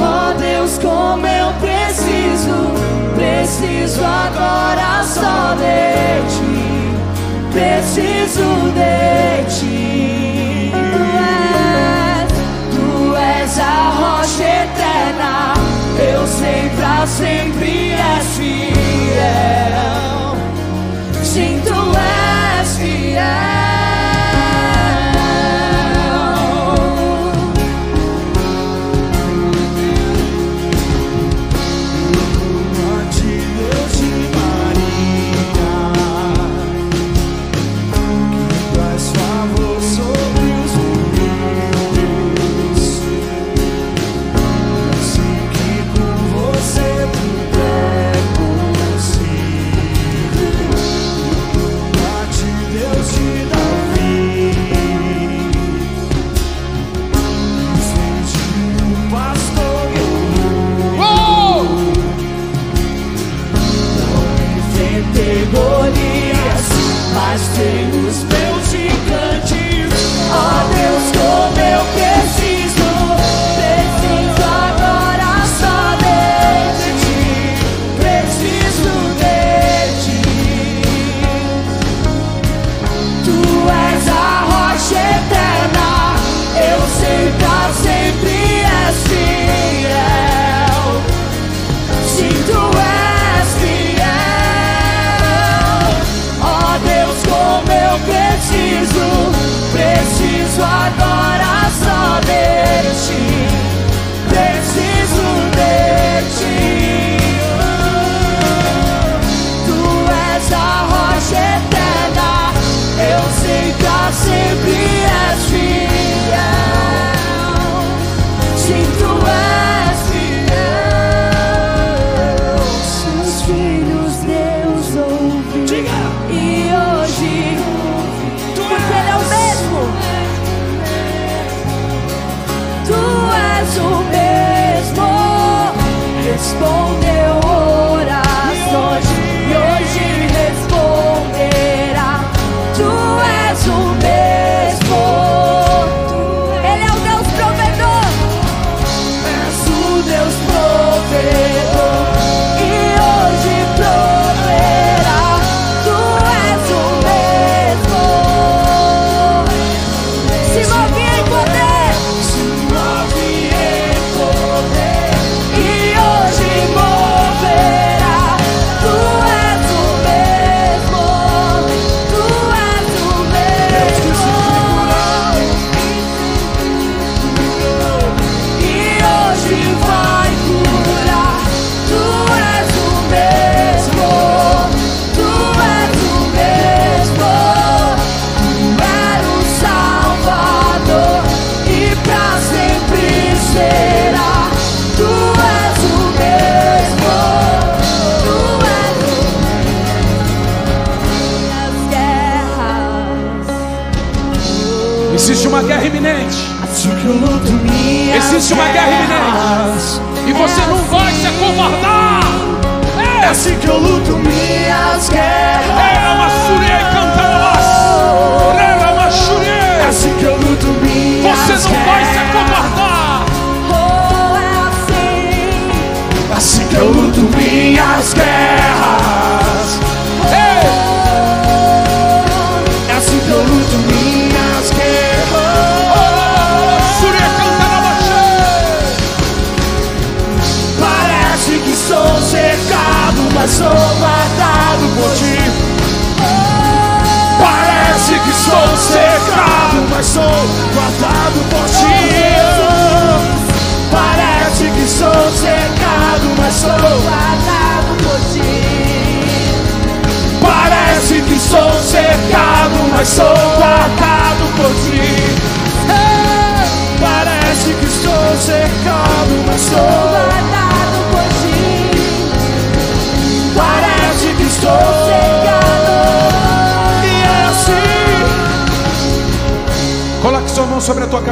Oh Deus, como eu preciso, preciso agora só de ti, preciso de ti. Tu és, tu és a rocha eterna, eu sei pra sempre és fiel. Sim, tu és fiel.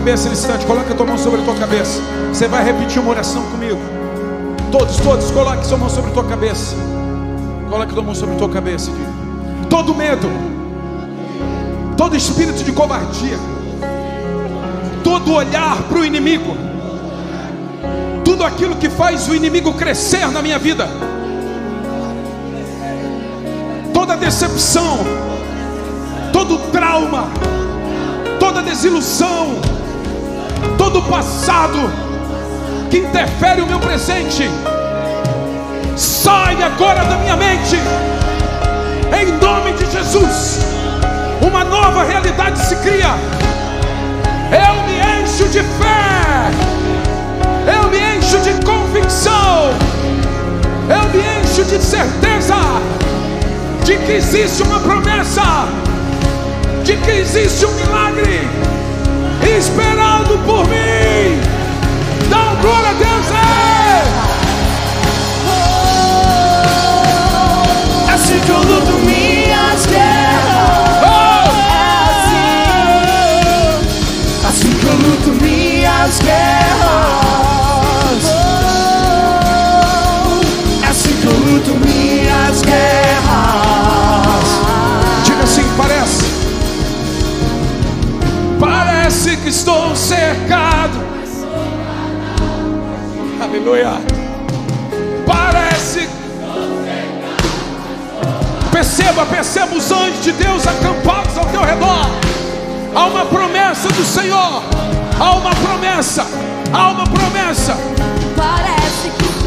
Cabeça nesse instante. Coloque a tua mão sobre a tua cabeça. Você vai repetir uma oração comigo. Todos, todos, coloque sua mão sobre a tua cabeça. Coloque a tua mão sobre a tua cabeça. diga, Todo medo, todo espírito de covardia, todo olhar para o inimigo, tudo aquilo que faz o inimigo crescer na minha vida, toda decepção, todo trauma, toda desilusão, todo passado que interfere o meu presente, sai agora da minha mente, em nome de Jesus. Uma nova realidade se cria. Eu me encho de fé, eu me encho de convicção, eu me encho de certeza de que existe uma promessa de que existe um milagre esperando por mim. Dá um glória a Deus, é! É assim que eu luto minhas guerras. Oh! Assim que eu luto minhas guerras. Assim que eu luto minhas guerras. Estou cercado. Aleluia. Parece. Perceba, perceba os anjos de Deus acampados ao teu redor. Há uma promessa do Senhor. Há uma promessa. Há uma promessa.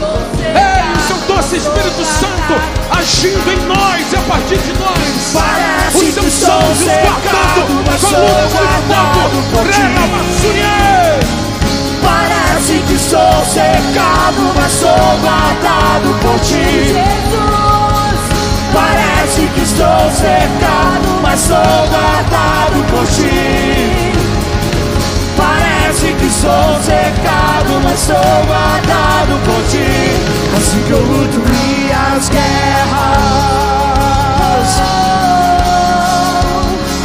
Ei, o seu doce Espírito Santo agindo em nós e a partir de nós. Parece Os que seus cercado, guardando mas com sou luz de fogo. por ti. Rena Massurier. Parece que sou cercado, mas sou guardado por ti. Parece que estou cercado, mas sou guardado por ti parece que sou cercado, mas sou guardado por ti. Assim que eu luto minhas guerras.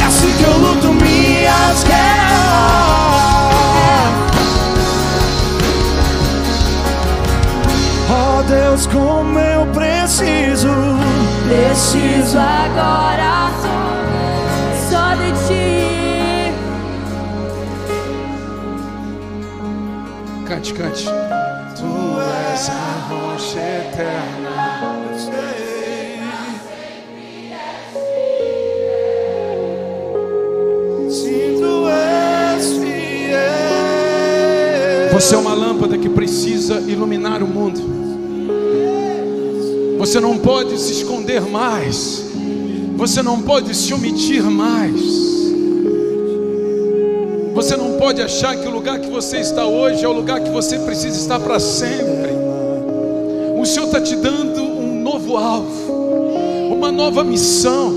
Assim que eu luto minhas guerras. Oh Deus, como eu preciso, preciso agora Cante. Tu és a rocha eterna. Se tu és fiel. Você é uma lâmpada que precisa iluminar o mundo. Você não pode se esconder mais. Você não pode se omitir mais. Você não pode achar que o lugar que você está hoje é o lugar que você precisa estar para sempre. O Senhor está te dando um novo alvo, uma nova missão.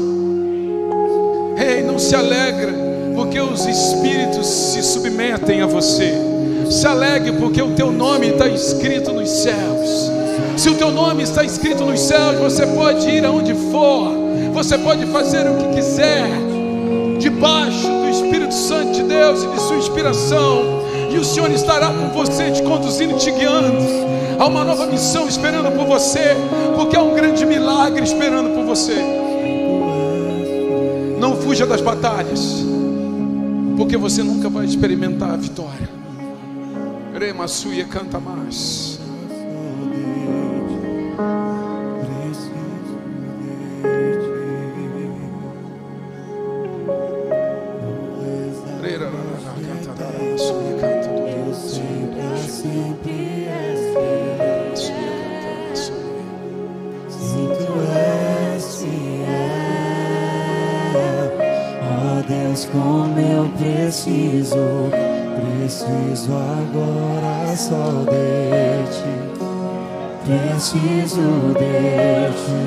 Ei, não se alegra, porque os espíritos se submetem a você. Se alegre, porque o teu nome está escrito nos céus. Se o teu nome está escrito nos céus, você pode ir aonde for, você pode fazer o que quiser, debaixo do Espírito Santo de Deus e de sua inspiração, e o Senhor estará com você, te conduzindo, te guiando. Há uma nova missão esperando por você, porque há um grande milagre esperando por você. Não fuja das batalhas, porque você nunca vai experimentar a vitória. Rema suia canta mais. Preciso agora só de ti, preciso de ti.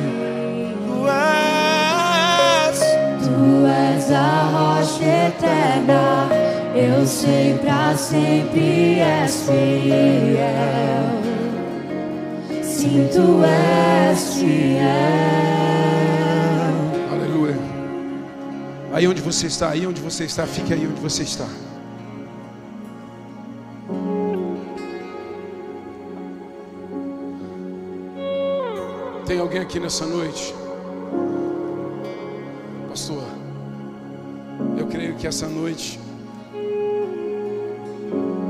Tu és, Tu és a rocha eterna, eu sei pra sempre és fiel. Sim, tu és fiel. Aleluia. Aí onde você está, aí onde você está, fique aí onde você está. Tem alguém aqui nessa noite? Pastor, eu creio que essa noite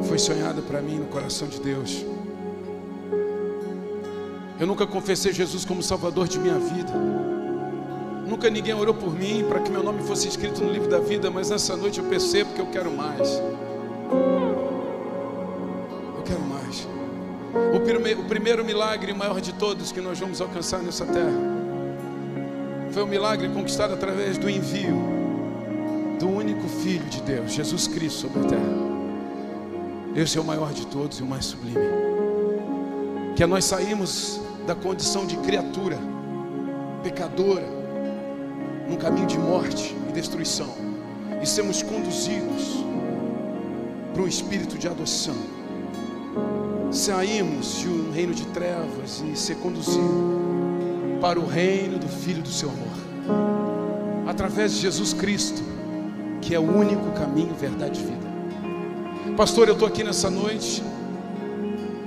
foi sonhada para mim no coração de Deus. Eu nunca confessei Jesus como Salvador de minha vida. Nunca ninguém orou por mim para que meu nome fosse escrito no livro da vida, mas nessa noite eu percebo que eu quero mais. O, prime- o primeiro milagre maior de todos que nós vamos alcançar nessa terra foi um milagre conquistado através do envio do único Filho de Deus, Jesus Cristo, sobre a terra. Esse é o maior de todos e o mais sublime. Que é nós saímos da condição de criatura, pecadora, num caminho de morte e destruição, e sermos conduzidos para um espírito de adoção. Saímos de um reino de trevas e ser conduzido para o reino do Filho do seu amor, através de Jesus Cristo, que é o único caminho, verdade e vida. Pastor, eu estou aqui nessa noite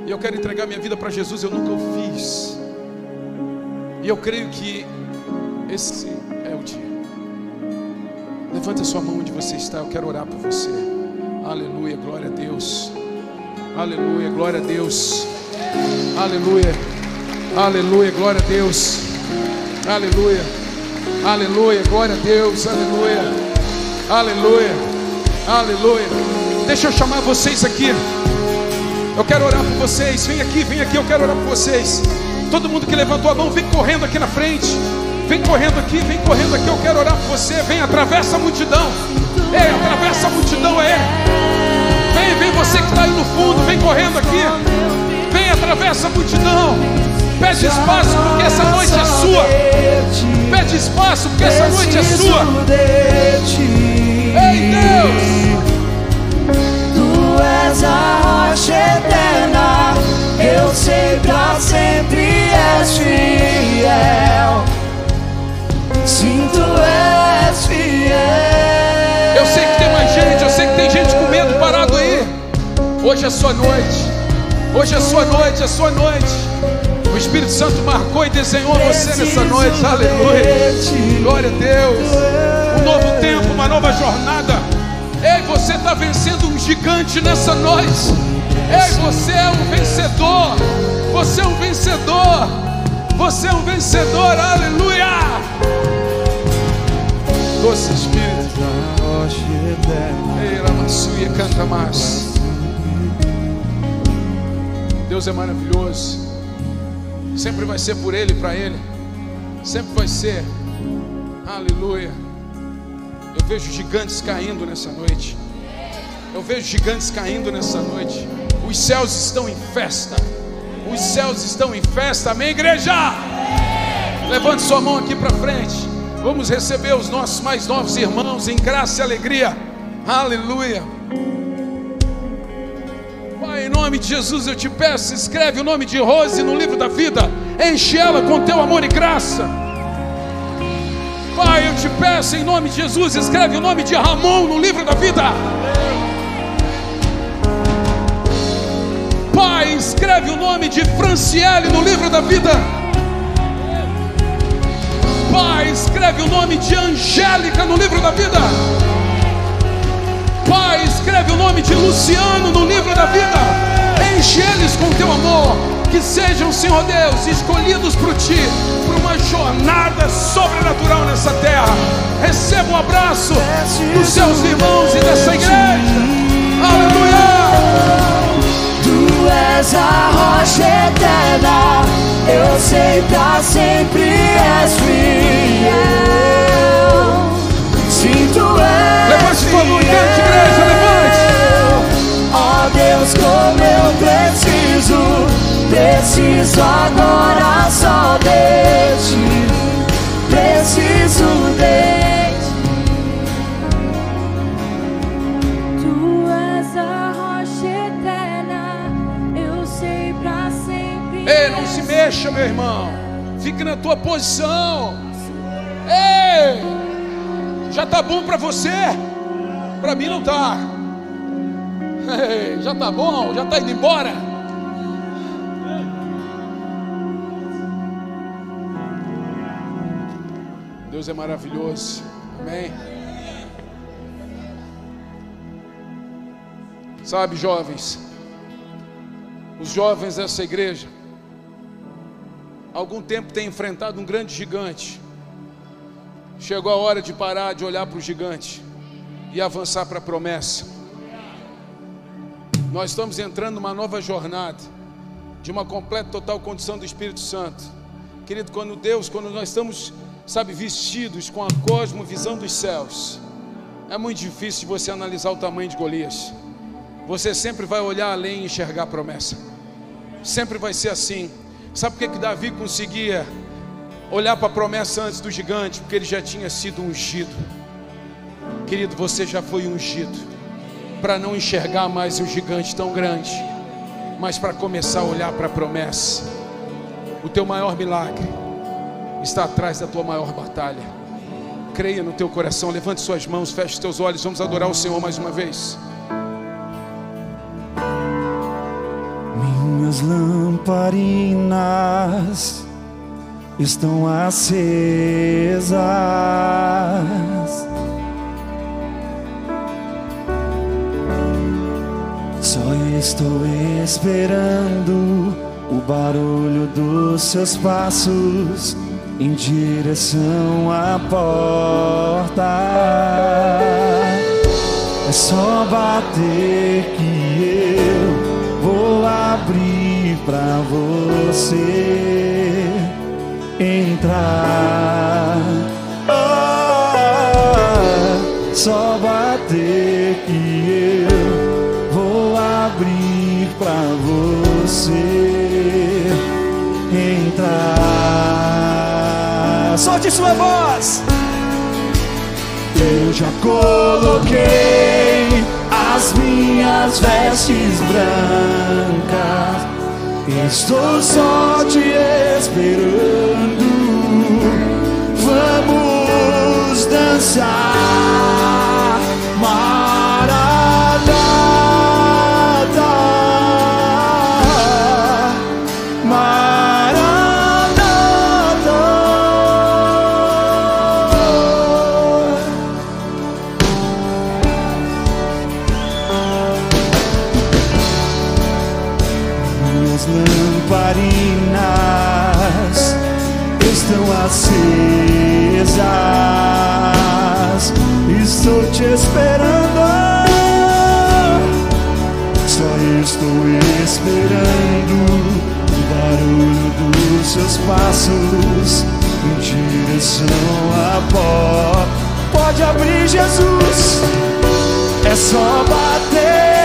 e eu quero entregar minha vida para Jesus, eu nunca o fiz. E eu creio que esse é o dia. Levanta sua mão onde você está, eu quero orar por você. Aleluia, glória a Deus. Aleluia, glória a Deus. Aleluia. Aleluia, glória a Deus. Aleluia. Aleluia, glória a Deus. Aleluia. Aleluia. Aleluia. Deixa eu chamar vocês aqui. Eu quero orar por vocês. Vem aqui, vem aqui, eu quero orar por vocês. Todo mundo que levantou a mão, vem correndo aqui na frente. Vem correndo aqui, vem correndo aqui. Eu quero orar por você. Vem, atravessa a multidão. Ei, atravessa a multidão, é. Que está aí no fundo, vem correndo aqui. Vem, atravessa a multidão. Pede espaço, porque essa noite é sua. Pede espaço, porque essa noite é sua. Ei, Deus! Tu és a rocha eterna, eu sei pra sempre és fiel. Sim, tu és fiel. Hoje é sua noite. Hoje é sua noite, é sua noite. O Espírito Santo marcou e desenhou você nessa noite. Aleluia. Glória a Deus. Um novo tempo, uma nova jornada. Ei, você está vencendo um gigante nessa noite. Ei, você é um vencedor. Você é um vencedor. Você é um vencedor. Aleluia. Doce Espírito. Ei, Ramassuia, canta mais. Deus é maravilhoso. Sempre vai ser por Ele, para Ele. Sempre vai ser. Aleluia. Eu vejo gigantes caindo nessa noite. Eu vejo gigantes caindo nessa noite. Os céus estão em festa. Os céus estão em festa. Amém, igreja? Levante sua mão aqui para frente. Vamos receber os nossos mais novos irmãos em graça e alegria. Aleluia. Nome de Jesus eu te peço, escreve o nome de Rose no livro da vida. Enche ela com teu amor e graça. Pai, eu te peço em nome de Jesus, escreve o nome de Ramon no livro da vida. Pai, escreve o nome de Franciele no livro da vida. Pai, escreve o nome de Angélica no livro da vida. Pai, escreve o nome de Luciano no livro da vida. Enche eles com teu amor. Que sejam, Senhor Deus, escolhidos por ti, por uma jornada sobrenatural nessa terra. Receba um abraço dos seus irmãos e dessa igreja. Aleluia! Tu és a rocha eterna, eu sei pra sempre és fiel. Levante sua mão e cante, igreja, levante. Ó Deus, como eu preciso, preciso agora só de ti, preciso de ti. Tu és a rocha eterna, eu sei pra sempre. Ei, não se mexa, meu irmão. Fique na tua posição. Já tá bom para você? Para mim não tá. Ei, já tá bom? Já tá indo embora? Deus é maravilhoso. Amém. Sabe, jovens, os jovens dessa igreja, algum tempo têm enfrentado um grande gigante. Chegou a hora de parar de olhar para o gigante e avançar para a promessa. Nós estamos entrando numa nova jornada de uma completa total condição do Espírito Santo. Querido, quando Deus, quando nós estamos, sabe, vestidos com a cosmovisão dos céus, é muito difícil você analisar o tamanho de Golias. Você sempre vai olhar além e enxergar a promessa. Sempre vai ser assim. Sabe por que, que Davi conseguia olhar para a promessa antes do gigante? Porque ele já tinha sido ungido. Querido, você já foi ungido para não enxergar mais o gigante tão grande, mas para começar a olhar para a promessa. O teu maior milagre está atrás da tua maior batalha. Creia no teu coração, levante suas mãos, feche teus olhos, vamos adorar o Senhor mais uma vez. Minhas lamparinas estão acesas. Só estou esperando o barulho dos seus passos em direção à porta. É só bater que eu vou abrir pra você entrar. Ah, só bater que eu vou abrir pra você entrar. Solte sua voz. Eu já coloquei as minhas vestes brancas. Estou só te esperando. Vamos dançar. Esperando. Só estou esperando o barulho dos seus passos em direção à porta. Pode abrir, Jesus. É só bater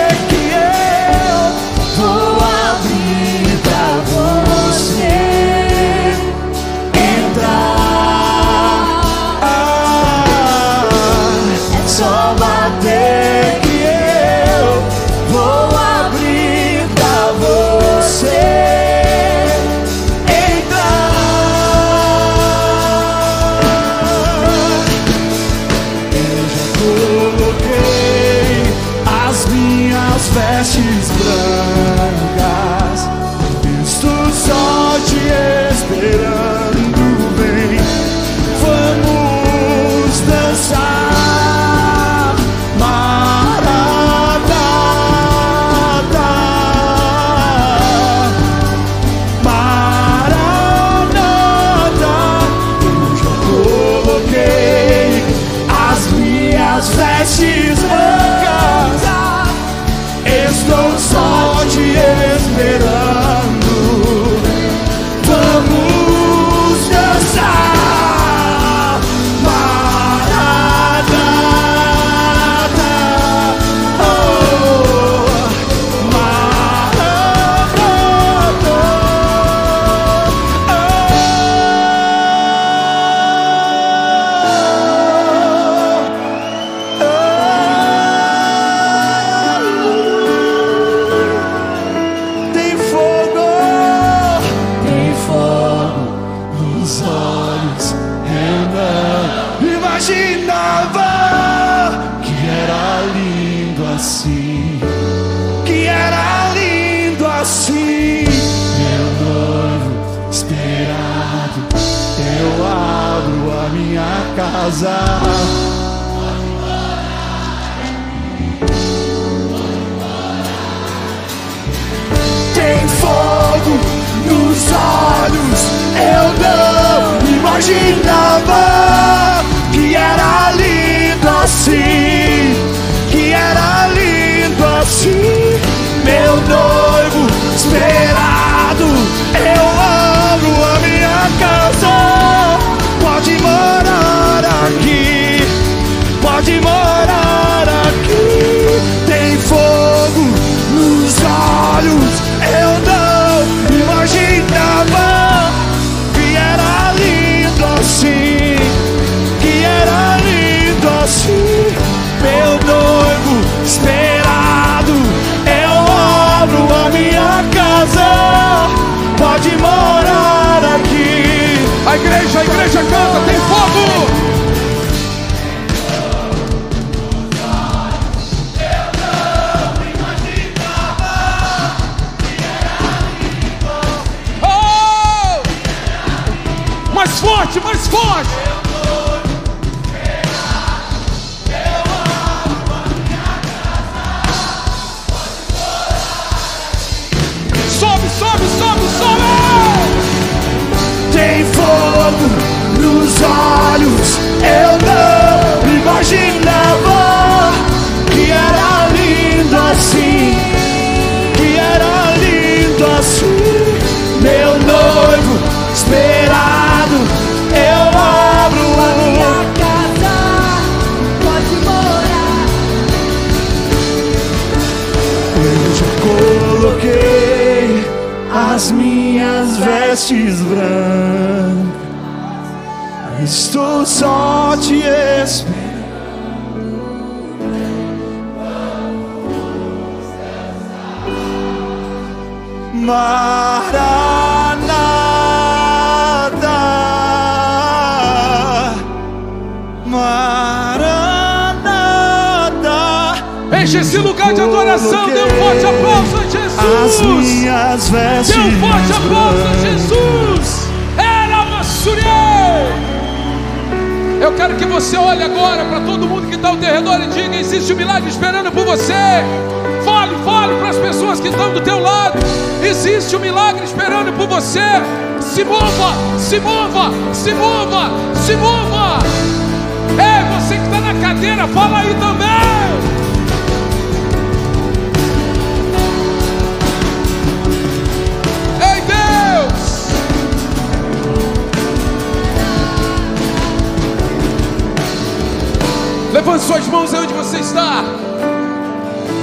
casa. tem fogo nos olhos. Eu não imaginava que era lindo assim, que era lindo assim. Meu noivo esperado, eu abro olhos. Eu não imaginava que era lindo assim, que era lindo assim. Meu noivo esperado, eu abro a minha casa pode morar. Eu já coloquei as minhas vestes brancas. Estou só te esperando. Maranata, Maranata. Enche esse lugar de adoração, dê um forte aplauso a As Jesus! minhas vestes Dê um forte aplauso a. Jesus! Era Massuriei! Eu quero que você olhe agora para todo mundo que está ao teu redor e diga: existe um milagre esperando por você. Fale, fale para as pessoas que estão do teu lado. Existe um milagre esperando por você. Se mova, se mova, se mova, se mova. É você que está na cadeira, fala aí também. Levante suas mãos aí onde você está.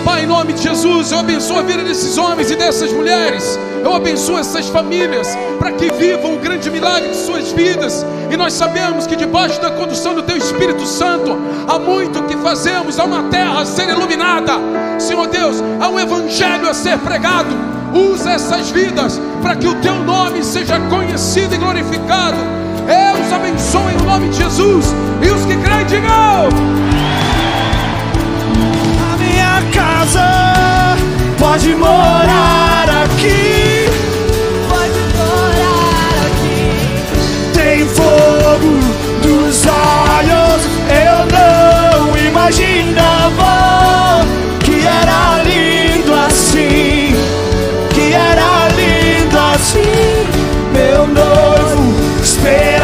Pai, em nome de Jesus, eu abençoo a vida desses homens e dessas mulheres. Eu abençoo essas famílias para que vivam o grande milagre de suas vidas. E nós sabemos que debaixo da condução do Teu Espírito Santo há muito que fazemos, há uma terra a ser iluminada. Senhor Deus, há um evangelho a ser pregado. Usa essas vidas para que o Teu nome seja conhecido e glorificado. Deus abençoe em nome de Jesus. E os que creem, digam: A minha casa pode morar aqui. Pode morar aqui. Tem fogo nos olhos. Eu não imaginava que era lindo assim. Que era lindo assim. Meu noivo espera.